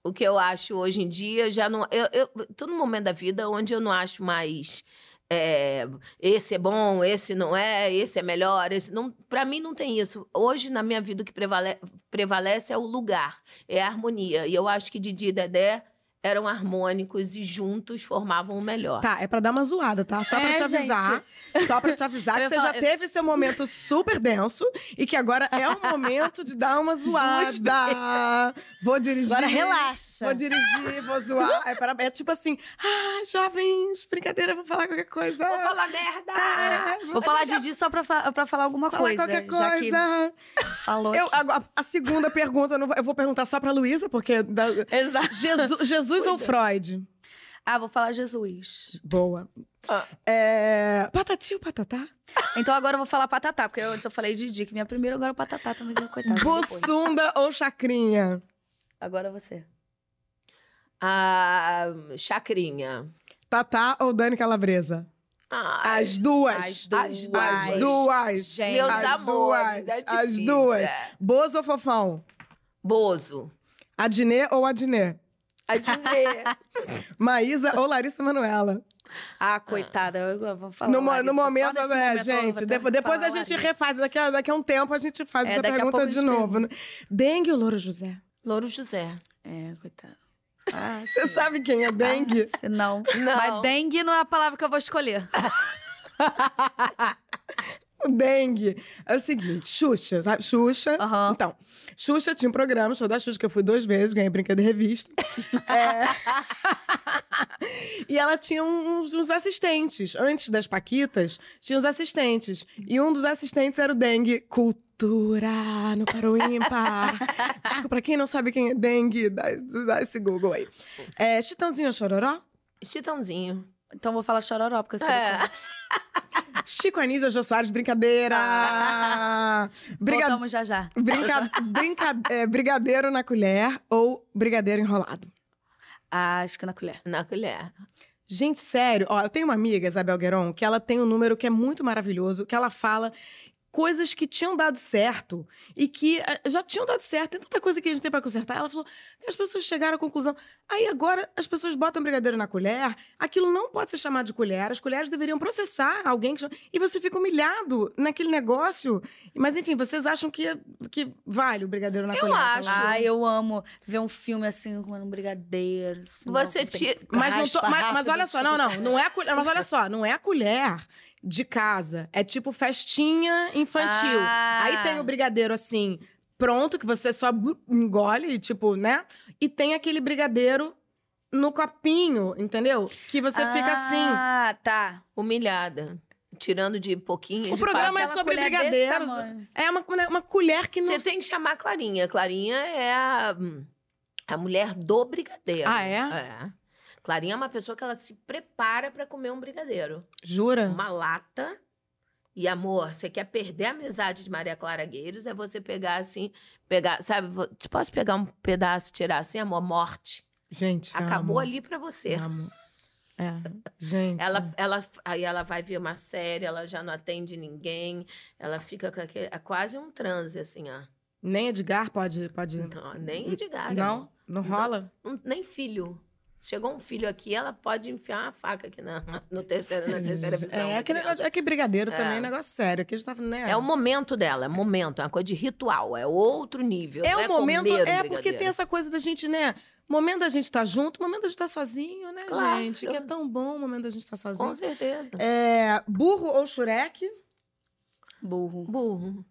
Speaker 2: O que eu acho hoje em dia já não. Eu, eu tô num momento da vida onde eu não acho mais. É, esse é bom, esse não é, esse é melhor. Esse não, para mim não tem isso. Hoje na minha vida o que prevale, prevalece é o lugar, é a harmonia. E eu acho que Didi e Dedé eram harmônicos e juntos formavam o melhor.
Speaker 1: Tá, é pra dar uma zoada, tá? Só pra
Speaker 3: É,
Speaker 1: te avisar. Só pra te avisar
Speaker 3: Eu
Speaker 1: que você
Speaker 3: falar-
Speaker 1: já teve seu momento super denso e que agora é o momento de dar uma (laughs) zoada. Vou dirigir.
Speaker 3: Agora relaxa.
Speaker 1: Vou dirigir, vou zoar. É, para- é tipo assim, ah, jovens, brincadeira, vou falar qualquer coisa.
Speaker 2: Vou falar merda!
Speaker 1: Ah,
Speaker 3: Vou falar de Didi só pra, pra falar alguma
Speaker 1: falar
Speaker 3: coisa.
Speaker 1: qualquer
Speaker 3: Já
Speaker 1: coisa.
Speaker 3: que falou.
Speaker 1: Eu, agora, a segunda pergunta, eu, vou- eu vou perguntar só pra Luísa, porque. da-
Speaker 3: Exato.
Speaker 1: Jesus, Jesus ou Freud?
Speaker 3: Ah, vou falar Jesus.
Speaker 1: Boa.
Speaker 2: Ah.
Speaker 1: É, patati ou patatá?
Speaker 3: Então agora eu vou falar patatá, porque antes eu falei Didi, que minha primeira, agora o patatá também, coitado. depois.
Speaker 1: Bussunda ou chacrinha?
Speaker 3: Agora você.
Speaker 2: A chacrinha.
Speaker 1: Tatá ou Dani Calabresa?
Speaker 2: Ai,
Speaker 1: As duas.
Speaker 3: As duas.
Speaker 1: As duas.
Speaker 3: Gente,
Speaker 2: meus
Speaker 1: as
Speaker 2: amores.
Speaker 1: duas,
Speaker 2: é
Speaker 1: as duas.
Speaker 2: é.
Speaker 1: Bozo ou fofão?
Speaker 2: Bozo.
Speaker 1: Adnê ou Adnê?
Speaker 2: Adnê. (laughs)
Speaker 1: Maísa ou Larissa Manoela?
Speaker 3: Ah, coitada. Eu vou falar.
Speaker 1: No,
Speaker 3: Larissa,
Speaker 1: no momento, né,
Speaker 3: momento
Speaker 1: gente? Depois, depois a gente
Speaker 3: Larissa.
Speaker 1: refaz. Daqui a, daqui a um tempo a gente faz
Speaker 3: É,
Speaker 1: essa pergunta de novo. né? Dengue ou Louro José?
Speaker 2: Louro José.
Speaker 3: É, coitado. Ah,
Speaker 1: Você
Speaker 3: sim.
Speaker 1: sabe quem é dengue?
Speaker 3: Ah, não.
Speaker 2: Não.
Speaker 3: Mas dengue não é a palavra que eu vou escolher. (laughs)
Speaker 1: O dengue é o seguinte, Xuxa, sabe? Xuxa.
Speaker 3: Aham.
Speaker 1: Então, Xuxa tinha um programa, show da Xuxa, que eu fui duas vezes, ganhei brinquedo de revista. (laughs) É. (laughs) e ela tinha uns, uns assistentes. Antes das Paquitas, tinha uns assistentes. E um dos assistentes era o dengue. Cultura no Parou Ímpar. (laughs) Desculpa, pra quem não sabe quem é dengue, dá, dá esse Google aí. É, Chitãozinho ou Chororó?
Speaker 2: Chitãozinho.
Speaker 3: Então eu vou falar chororó, porque eu sei
Speaker 2: É. (laughs)
Speaker 1: Chico Anísio Jô Soares, brincadeira! (laughs) Briga-
Speaker 3: Voltamos já já.
Speaker 1: Brinca, (laughs) brinca, é, brigadeiro na colher ou brigadeiro enrolado?
Speaker 3: Ah, acho que na colher.
Speaker 2: Na colher.
Speaker 1: Gente, sério, ó, eu tenho uma amiga, Isabel Gueron, que ela tem um número que é muito maravilhoso, que ela fala coisas que tinham dado certo e que eh, já tinham dado certo. Tem tanta coisa que a gente tem pra consertar. Ela falou que as pessoas chegaram à conclusão. Aí agora as pessoas botam brigadeiro na colher, aquilo não pode ser chamado de colher, as colheres deveriam processar alguém que chama- e você fica humilhado naquele negócio. Mas enfim, vocês acham que, que vale o brigadeiro na
Speaker 2: Eu
Speaker 1: colher?
Speaker 2: acho.
Speaker 1: Aquela-
Speaker 3: Ai, eu amo ver um filme assim, comendo um brigadeiro. assim,
Speaker 2: Você tira-
Speaker 1: Mas, mas, mas olha só, não, não, não é a colher, mas olha só, não é a colher de casa, é tipo festinha infantil.
Speaker 3: Ah.
Speaker 1: Aí tem o brigadeiro assim, pronto, que você só engole, tipo, né? E tem aquele brigadeiro no copinho, entendeu? Que você fica assim.
Speaker 3: Ah, tá.
Speaker 2: Humilhada. Tirando de pouquinho
Speaker 1: O
Speaker 2: de
Speaker 1: programa é sobre brigadeiros. É uma, uma, uma colher que não.
Speaker 2: Você tem que chamar a Clarinha. Clarinha é a, a mulher do brigadeiro.
Speaker 1: Ah, é?
Speaker 2: É. Clarinha é uma pessoa que ela se prepara pra comer um brigadeiro.
Speaker 1: Jura?
Speaker 2: Uma lata. E, amor, você quer perder a amizade de Maria Clara Gueiros, é você pegar assim, pegar, sabe, vo- te posso pegar um pedaço e tirar assim, amor, morte.
Speaker 1: Gente.
Speaker 2: Acabou
Speaker 1: amo,
Speaker 2: ali pra você.
Speaker 1: amo. É, gente.
Speaker 2: Ela, ela, aí ela vai ver uma série, ela já não atende ninguém, ela fica com aquele. É quase um transe, assim, ó.
Speaker 1: Nem Edgar pode. pode...
Speaker 2: Não, nem Edgar.
Speaker 1: Não? Não
Speaker 2: Não.
Speaker 1: rola?
Speaker 2: Não- nem filho. Chegou um filho aqui, ela pode enfiar uma faca aqui na, (laughs) no terceiro, na terceira (laughs) visão.
Speaker 1: É,
Speaker 2: da
Speaker 1: é que, negócio, é que brigadeiro
Speaker 2: É.
Speaker 1: também é negócio sério. Aqui a gente tá né?
Speaker 2: É o momento dela, é momento, é uma coisa de ritual, é outro nível.
Speaker 1: É o momento,
Speaker 2: comer um
Speaker 1: é porque tem essa coisa da gente, né? Momento da gente estar junto, momento da gente estar sozinho, né,
Speaker 2: Claro.
Speaker 1: gente? Que é tão bom o momento da gente estar
Speaker 2: Com
Speaker 1: sozinho.
Speaker 2: certeza.
Speaker 1: É, burro ou Shurek?
Speaker 3: Burro.
Speaker 2: Burro.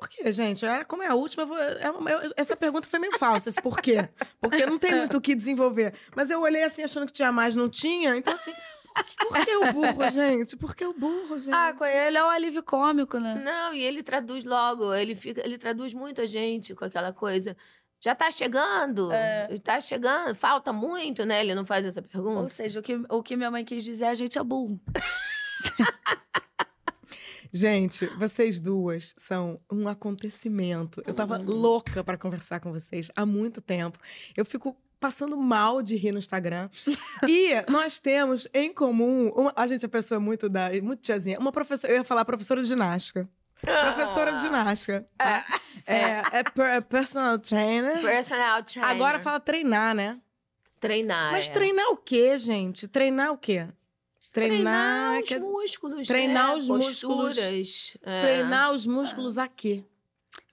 Speaker 1: Por quê, gente? Era, como é a última, eu vou- é uma- eu- essa pergunta foi meio falsa. Esse por quê? Porque não tem muito o que desenvolver. Mas eu olhei assim, achando que tinha mais, não tinha. Então, assim, por que, por que o burro, (laughs) gente? Por que o burro, gente?
Speaker 3: Ah, com ele é um alívio cômico, né?
Speaker 2: Não, e ele traduz logo, ele fica, ele traduz muita gente com aquela coisa. Já tá chegando?
Speaker 3: É.
Speaker 2: Tá chegando? Falta muito, né? Ele não faz essa
Speaker 3: Ou
Speaker 2: pergunta.
Speaker 3: seja, o que, o que minha mãe quis dizer, a gente é burro. (laughs)
Speaker 1: Gente, vocês duas são um acontecimento. Eu tava louca pra conversar com vocês há muito tempo. Eu fico passando mal de rir no Instagram. (laughs) e nós temos em comum, uma- a gente é pessoa muito da, muito tiazinha, uma professora, eu ia falar professora de ginástica. Professora de ginástica. tá? É, é per- é personal trainer.
Speaker 2: Personal trainer.
Speaker 1: Agora fala treinar, né?
Speaker 2: treinar.
Speaker 1: Mas
Speaker 2: é.
Speaker 1: treinar o quê, gente? Treinar o quê?
Speaker 2: Treinar os
Speaker 1: que-
Speaker 2: músculos.
Speaker 1: treinar
Speaker 2: né?
Speaker 1: os músculos.
Speaker 2: Posturas. é.
Speaker 1: treinar os músculos a quê?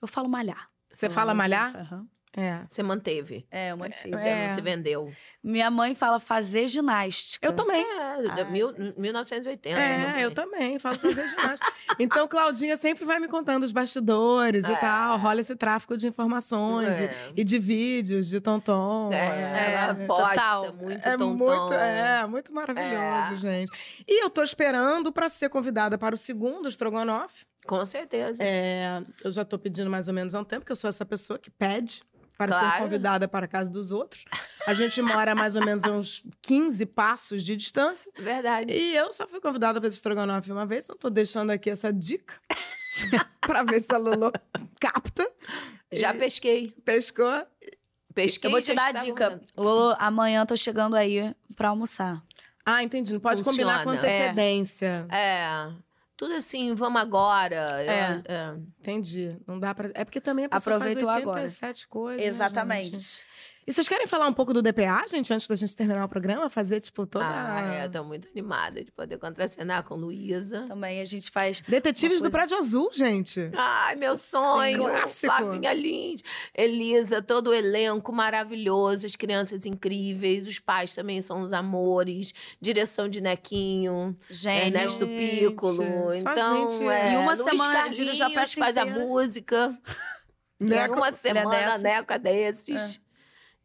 Speaker 3: Eu falo malhar.
Speaker 1: Você fala malhar?
Speaker 3: Aham.
Speaker 1: É.
Speaker 2: Você manteve.
Speaker 3: É, eu mantive.
Speaker 2: Você
Speaker 1: É.
Speaker 2: não se vendeu.
Speaker 3: Minha mãe fala fazer ginástica.
Speaker 1: Eu também.
Speaker 2: É,
Speaker 3: Ah,
Speaker 2: mil,
Speaker 3: gente.
Speaker 2: 1980.
Speaker 1: É, eu também, falo fazer ginástica. Então, Claudinha sempre vai me contando os bastidores e
Speaker 2: É.
Speaker 1: tal. Rola esse tráfico de informações e-
Speaker 2: É.
Speaker 1: e, de vídeos de tonton.
Speaker 2: É, ela posta
Speaker 3: total.
Speaker 2: muito
Speaker 1: É
Speaker 2: tonton.
Speaker 1: muito, é, muito maravilhoso,
Speaker 2: É.
Speaker 1: gente. E eu tô esperando pra ser convidada para o segundo Strogonoff.
Speaker 2: Com certeza.
Speaker 1: É, eu já tô pedindo mais ou menos há um tempo, porque eu sou essa pessoa que pede para ser
Speaker 2: Claro.
Speaker 1: convidada para a casa dos outros. A gente mora mais ou menos a uns 15 passos de distância.
Speaker 2: Verdade.
Speaker 1: E eu só fui convidada para esse estrogonofe uma vez, então tô deixando aqui essa dica (laughs) para ver se a Lulu capta.
Speaker 2: Já
Speaker 1: E
Speaker 2: pesquei.
Speaker 1: pescou.
Speaker 2: Pesquei
Speaker 3: Eu vou te
Speaker 2: já
Speaker 3: dar a dica. Lolo, amanhã tô chegando aí pra almoçar.
Speaker 1: Ah, entendi. Não pode combinar com
Speaker 2: Funciona.
Speaker 3: É.
Speaker 1: antecedência.
Speaker 2: É. Tudo assim, vamos agora.
Speaker 3: É.
Speaker 2: é.
Speaker 1: Entendi. Não dá para. É porque também a pessoa
Speaker 3: Aproveita
Speaker 1: faz
Speaker 3: agora.
Speaker 1: 87 coisas. né,
Speaker 3: Exatamente.
Speaker 1: gente? E vocês querem falar um pouco do DPA, gente, antes da gente terminar o programa? Fazer, tipo, toda.
Speaker 2: Ah, é, eu tô muito animada de poder contracenar com Luísa.
Speaker 3: Também a gente faz.
Speaker 1: Detetives
Speaker 3: Uma
Speaker 1: do Prédio Azul, gente.
Speaker 2: Ai, meu sonho!
Speaker 1: clássico.
Speaker 2: Flavinha Lins, Elisa, todo o elenco maravilhoso, as crianças incríveis, os pais também são os amores, direção de Nequinho,
Speaker 3: Gente.
Speaker 2: Ernesto Piccolo.
Speaker 1: só
Speaker 2: Então,
Speaker 1: gente-
Speaker 2: é,
Speaker 3: E uma
Speaker 2: Luiz
Speaker 3: semana
Speaker 2: Carlinhos faz a
Speaker 3: inteira.
Speaker 2: música.
Speaker 1: Né?
Speaker 2: Uma semana, neca desses.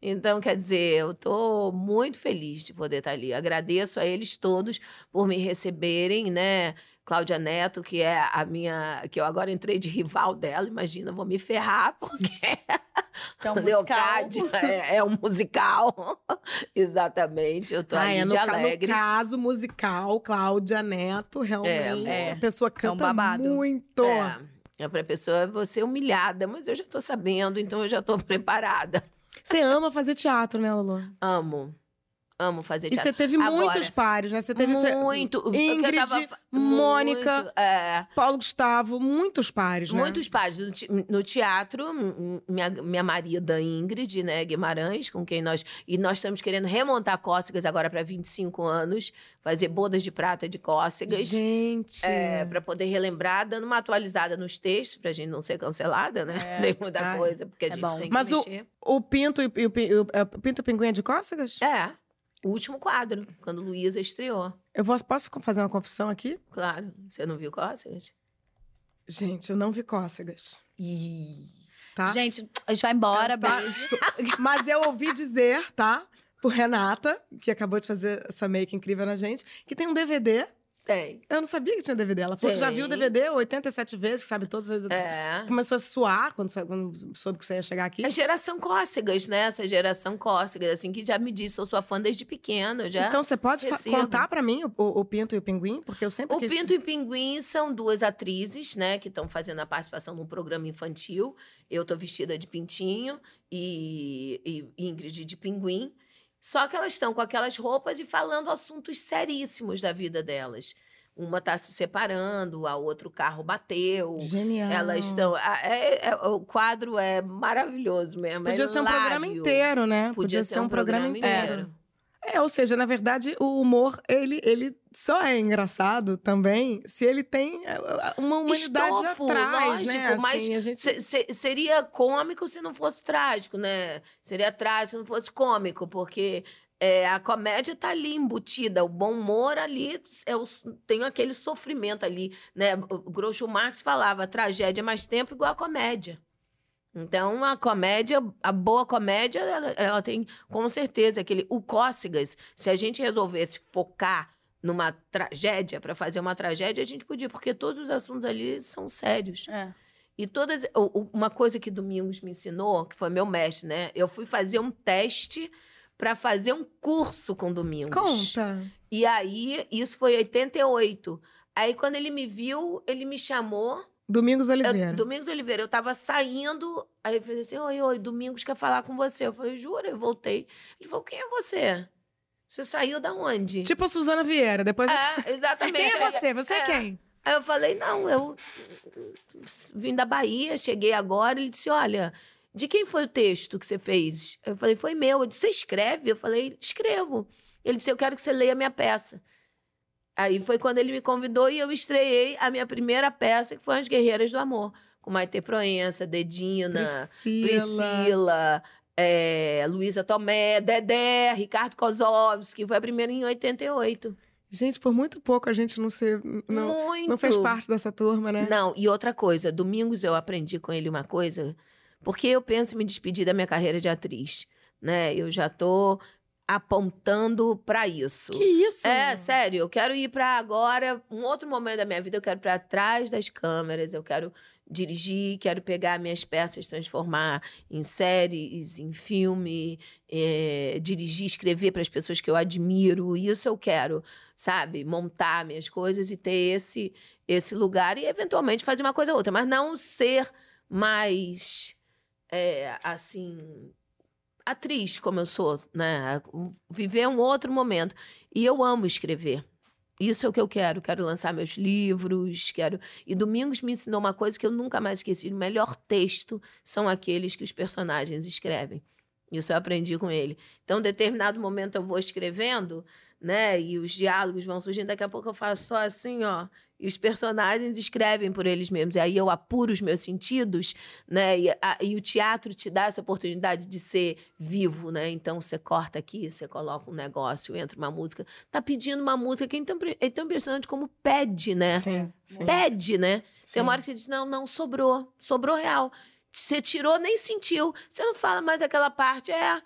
Speaker 2: Então, quer dizer, eu tô muito feliz de poder estar ali. Agradeço a eles todos por me receberem, né? Cláudia Neto, que é a minha. que eu agora entrei de rival dela, imagina, vou me ferrar, (laughs) porque
Speaker 3: Que é um
Speaker 2: o Leocádio é, é um musical. (laughs) Exatamente, eu tô
Speaker 1: Ah,
Speaker 2: ali
Speaker 1: é, no,
Speaker 2: de
Speaker 1: ca- no
Speaker 2: alegre.
Speaker 1: caso musical, Cláudia Neto, realmente.
Speaker 3: É,
Speaker 1: a pessoa canta
Speaker 3: babado.
Speaker 1: muito.
Speaker 2: É, é pra pessoa você humilhada, mas eu já tô sabendo, então eu já tô (laughs) preparada.
Speaker 1: Você ama fazer teatro, né, Lulu?
Speaker 2: Amo. Amo fazer
Speaker 1: E
Speaker 2: teatro.
Speaker 1: você teve
Speaker 2: Agora,
Speaker 1: muitos pares, né? Você teve
Speaker 2: muito. o
Speaker 1: Ingrid,
Speaker 2: tava
Speaker 1: Mônica,
Speaker 2: muito, é,
Speaker 1: Paulo Gustavo, muitos pares, né?
Speaker 2: muitos pares. No, te- no teatro, minha, minha marida Ingrid, né, Guimarães, com quem nós. E nós estamos querendo remontar Cócegas agora para 25 anos, fazer bodas de prata de Cócegas.
Speaker 1: Gente.
Speaker 2: É, para poder relembrar, dando uma atualizada nos textos, pra gente não ser cancelada, né?
Speaker 3: É.
Speaker 2: Nem muita
Speaker 1: Ai,
Speaker 2: coisa, porque a
Speaker 3: é
Speaker 2: gente
Speaker 3: bom.
Speaker 2: tem que
Speaker 1: Mas o-
Speaker 2: mexer.
Speaker 1: O Pinto e, e o, Pi- o- é, Pinto e o Pinguim é de cócegas?
Speaker 2: É, o último quadro, quando Luísa estreou.
Speaker 1: Eu vou- posso fazer uma confissão aqui?
Speaker 2: Claro. Você não viu Cócegas?
Speaker 1: Gente, eu não vi cócegas.
Speaker 2: Ih.
Speaker 1: Tá?
Speaker 3: Gente, a gente vai embora.
Speaker 1: Tá? Mas eu ouvi dizer, tá? Por Renata, que acabou de fazer essa make incrível na gente, que tem um DVD.
Speaker 2: Tem.
Speaker 1: Eu não sabia que tinha DVD. Ela falou que já viu o
Speaker 2: Tem.
Speaker 1: DVD 87 vezes, que sabe todas as.
Speaker 2: É.
Speaker 1: Começou a suar quando, quando soube que você ia chegar aqui.
Speaker 2: A geração Cócegas, né? Essa geração Cócegas, assim, que já me disse, sou sua fã desde pequeno, já.
Speaker 1: Então você pode
Speaker 2: recebo.
Speaker 1: contar pra mim o, o- o Pinto e o Pinguim? Porque eu sempre
Speaker 2: O
Speaker 1: quis...
Speaker 2: Pinto e Pinguim são duas atrizes, né, que estão fazendo a participação num programa infantil. Eu tô vestida de pintinho e, e Ingrid de pinguim. Só que elas estão com aquelas roupas e falando assuntos seríssimos da vida delas. Uma tá se separando, a outro carro bateu.
Speaker 1: Genial.
Speaker 2: Elas estão. é- é- o quadro é maravilhoso mesmo.
Speaker 1: Podia
Speaker 2: é
Speaker 1: ser um programa inteiro, né?
Speaker 2: Podia, ser um programa, inteiro.
Speaker 1: É, ou seja, na verdade, o humor, ele, ele só é engraçado também se ele tem é, uma humanidade
Speaker 2: Estofo,
Speaker 1: atrás, né?
Speaker 2: lógico, mas
Speaker 1: Assim, gente...
Speaker 2: Se- se- seria cômico se não fosse trágico, né? Seria trágico se não fosse cômico, porque é, a comédia tá ali embutida, o bom humor ali é o- tem aquele sofrimento ali, né? O Groucho Marx falava, tragédia é mais tempo igual a comédia. Então, a comédia, a boa comédia, ela, ela tem com certeza aquele. O Cócegas, se a gente resolvesse focar numa tragédia, para fazer uma tragédia, a gente podia, porque todos os assuntos ali são sérios.
Speaker 3: É.
Speaker 2: E todas. Uma coisa que Domingos me ensinou, que foi meu mestre, né? Eu fui fazer um teste para fazer um curso com Domingos.
Speaker 1: Conta.
Speaker 2: E aí, isso foi em 88. Aí, quando ele me viu, ele me chamou.
Speaker 1: Domingos
Speaker 2: Eu,
Speaker 1: Oliveira.
Speaker 2: Domingos Oliveira, eu tava saindo, aí ele fez assim: Oi, oi, Domingos quer falar com você. Eu falei, jura? Eu voltei. Ele falou: Quem é você? Você saiu da onde?
Speaker 1: Tipo a Suzana Vieira. Depois.
Speaker 2: é, exatamente.
Speaker 1: Quem é você? Você é,
Speaker 2: É.
Speaker 1: quem?
Speaker 2: Aí eu falei, não, eu vim da Bahia, cheguei agora. Ele disse, olha, de quem foi o texto que você fez? Eu falei, foi meu. Eu disse, você escreve? Eu falei, escrevo. Ele disse, eu quero que você leia a minha peça. Aí foi quando ele me convidou e eu estreiei a minha primeira peça, que foi As Guerreiras do Amor. com Maite Proença, Dedina,
Speaker 1: Priscila.
Speaker 2: Priscila, é, Luísa Tomé, Dedé, Ricardo Kozovski, foi a primeira em 88.
Speaker 1: Gente, por muito pouco a gente não se, não,
Speaker 2: Muito.
Speaker 1: não fez parte dessa turma, né?
Speaker 2: Não, e outra coisa, domingos eu aprendi com ele uma coisa, porque eu penso em me despedir da minha carreira de atriz, né? Eu já tô apontando pra isso.
Speaker 1: Que isso?
Speaker 2: É, sério, eu quero ir pra agora, um outro momento da minha vida, eu quero pra trás das câmeras, eu quero dirigir, quero pegar minhas peças, transformar em séries, em filme, eh, dirigir, escrever para as pessoas que eu admiro, isso eu quero, sabe? Montar minhas coisas e ter esse, esse lugar e eventualmente fazer uma coisa ou outra, mas não ser mais, é, assim, atriz como eu sou, né? Viver um outro momento. E eu amo escrever. Isso é o que eu quero. Quero lançar meus livros, quero. E Domingos me ensinou uma coisa que eu nunca mais esqueci: o melhor texto são aqueles que os personagens escrevem. Isso eu aprendi com ele. Então, em determinado momento eu vou escrevendo, né? E os diálogos vão surgindo. Daqui a pouco eu faço só assim, ó. E os personagens escrevem por eles mesmos. E aí eu apuro os meus sentidos, né? E, a- e o teatro te dá essa oportunidade de ser vivo, né? Então você corta aqui, você coloca um negócio, entra uma música. Tá pedindo uma música que é tão, é tão impressionante como pede, né?
Speaker 1: Sim, sim.
Speaker 2: Pede, né?
Speaker 1: sim.
Speaker 2: Tem uma hora que você diz, não, não, sobrou. Sobrou real. Você tirou, nem sentiu. Você não fala mais aquela parte. É,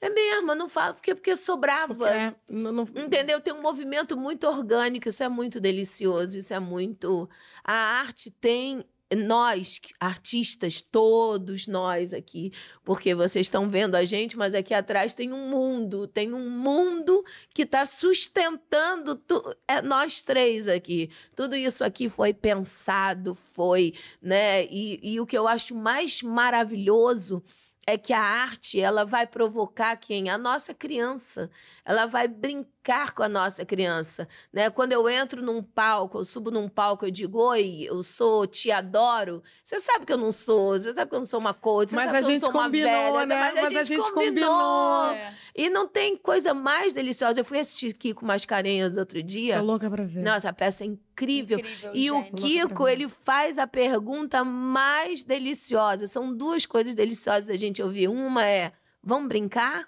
Speaker 2: é mesmo, eu não falo porque, porque sobrava.
Speaker 1: Porque, é, não, não-
Speaker 2: Entendeu? Tem um movimento muito orgânico, isso é muito delicioso, isso é muito. A arte tem. Nós, artistas, todos nós aqui, porque vocês estão vendo a gente, mas aqui atrás tem um mundo, tem um mundo que está sustentando tu- é, nós três aqui. Tudo isso aqui foi pensado, foi, né? E, e o que eu acho mais maravilhoso é que a arte ela vai provocar quem? A nossa criança. Ela vai brincar com a nossa criança, né? Quando eu entro num palco, eu subo num palco, eu digo, oi, eu sou, te adoro. Você sabe que eu não sou, você sabe que eu não sou uma coisa, você
Speaker 1: Mas
Speaker 2: sabe
Speaker 1: a
Speaker 2: que eu não
Speaker 1: gente
Speaker 2: sou uma
Speaker 1: combinou,
Speaker 2: velha,
Speaker 1: né?
Speaker 2: Mas a gente, combinou.
Speaker 3: É.
Speaker 2: E não tem coisa mais deliciosa. Eu fui assistir Kiko Mascarenhas outro dia.
Speaker 1: Tô louca pra ver.
Speaker 2: Nossa, a peça é incrível.
Speaker 3: Incrível,
Speaker 2: E o
Speaker 3: gente.
Speaker 1: Pra
Speaker 2: Kiko, ele faz a pergunta mais deliciosa. São duas coisas deliciosas da gente ouvir. Uma é: vamos brincar?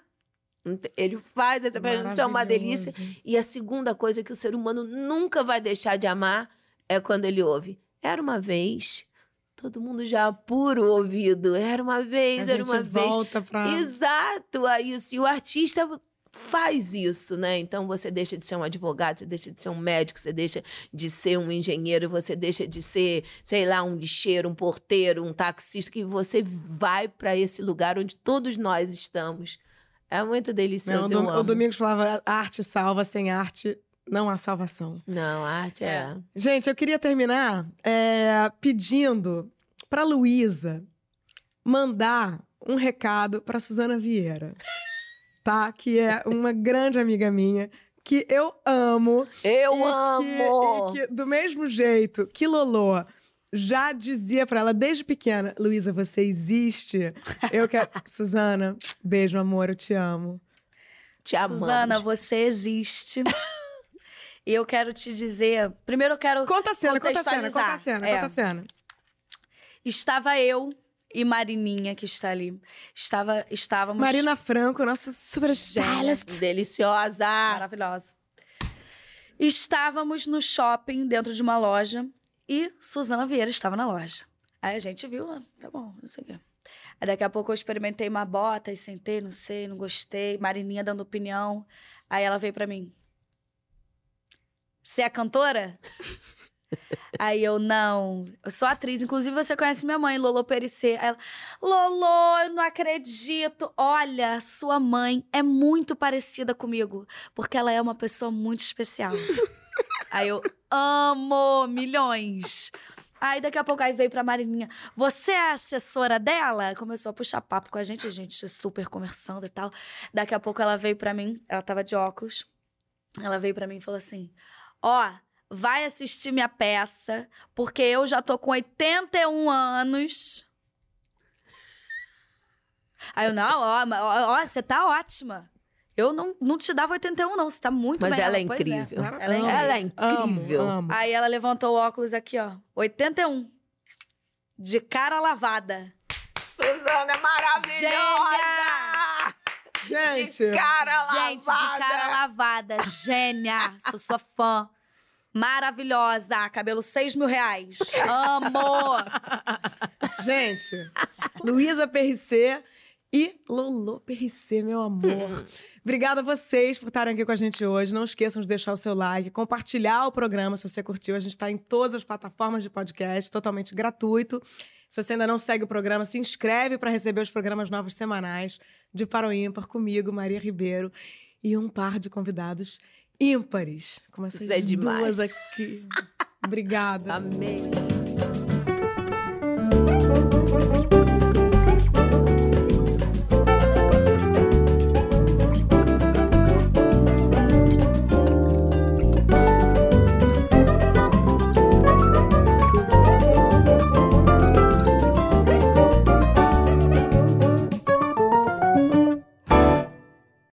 Speaker 2: Ele faz essa pergunta, é uma delícia. E a segunda coisa que o ser humano nunca vai deixar de amar é quando ele ouve. Era uma vez. Todo mundo já apura o ouvido. Era uma
Speaker 1: A
Speaker 2: vez, era
Speaker 1: gente
Speaker 2: uma vez.
Speaker 1: volta pra...
Speaker 2: Exato, a isso. E o artista faz isso, né? Então você deixa de ser um advogado, você deixa de ser um médico, você deixa de ser um engenheiro, você deixa de ser, sei lá, um lixeiro, um porteiro, um taxista, que você vai para esse lugar onde todos nós estamos. É muito
Speaker 1: Não,
Speaker 2: delicioso,
Speaker 1: o,
Speaker 2: eu
Speaker 1: Dom-
Speaker 2: amo.
Speaker 1: o Domingos falava, arte salva, sem arte não há salvação.
Speaker 2: Não, a arte é.
Speaker 3: É.
Speaker 1: Gente, eu queria terminar é, pedindo pra Luísa mandar um recado pra Suzana Vieira, tá? Que é uma grande amiga minha, que eu amo.
Speaker 2: Eu
Speaker 1: e que-
Speaker 2: amo!
Speaker 1: e que, do mesmo jeito que Lolo já dizia pra ela desde pequena, Luísa, você existe. Eu quero... Suzana, beijo, amor, eu te amo.
Speaker 2: Te amamos.
Speaker 3: Suzana, você existe. e eu quero te dizer. Primeiro eu quero.
Speaker 1: Conta a cena, conta a cena, conta a cena,
Speaker 3: É.
Speaker 1: conta a cena.
Speaker 3: Estava eu e Marininha, que está ali. Estava, estávamos.
Speaker 1: Marina Franco, nossa super stylist.
Speaker 2: Deliciosa!
Speaker 3: Maravilhosa. Estávamos no shopping, dentro de uma loja, e Suzana Vieira estava na loja. Aí a gente viu, ah, tá bom, não sei o quê. Aí daqui a pouco eu experimentei uma bota e sentei, não sei, não gostei. Marininha dando opinião. Aí ela veio pra mim. Você é cantora? (laughs) Aí eu, não, eu sou atriz. Inclusive, você conhece minha mãe, Lolo Perissé. Aí ela, Lolo, eu não acredito. Olha, sua mãe é muito parecida comigo, porque ela é uma pessoa muito especial. (laughs) aí eu, amo milhões. Aí daqui a pouco aí veio pra Marininha. Você é assessora dela? Começou a puxar papo com a gente, a gente super conversando e tal. Daqui a pouco ela veio pra mim, ela tava de óculos. Ela veio pra mim e falou assim: Ó, vai assistir minha peça, porque eu já tô com 81 anos. Aí eu, não, ó, ó, ó, você tá ótima. Eu não, não te dava 81, não. Você tá muito
Speaker 2: Mas
Speaker 3: bem.
Speaker 2: ela é
Speaker 3: Pois
Speaker 2: incrível.
Speaker 3: Ela é
Speaker 1: Amo,
Speaker 3: incrível.
Speaker 2: Ela é
Speaker 1: amo,
Speaker 2: incrível.
Speaker 1: amo.
Speaker 3: Aí ela levantou o óculos aqui, ó. 81. de cara lavada.
Speaker 2: Suzana é maravilhosa!
Speaker 1: Gente,
Speaker 2: De cara
Speaker 3: Gente,
Speaker 2: lavada!
Speaker 3: de cara lavada. Gênia. Sou sua fã. Maravilhosa. Cabelo 6 mil reais. Amo. (laughs)
Speaker 1: gente, Luísa PRC e Lolo PRC, meu amor. (laughs) Obrigada a vocês por estarem aqui com a gente hoje. Não esqueçam de deixar o seu like, compartilhar o programa se você curtiu. A gente está em todas as plataformas de podcast, totalmente gratuito. Se você ainda não segue o programa, se inscreve para receber os programas novos semanais de Para o Ímpar comigo, Maria Ribeiro, e um par de convidados ímpares, como essas
Speaker 2: Isso é demais.
Speaker 1: duas aqui. (laughs) Obrigada.
Speaker 2: Amei.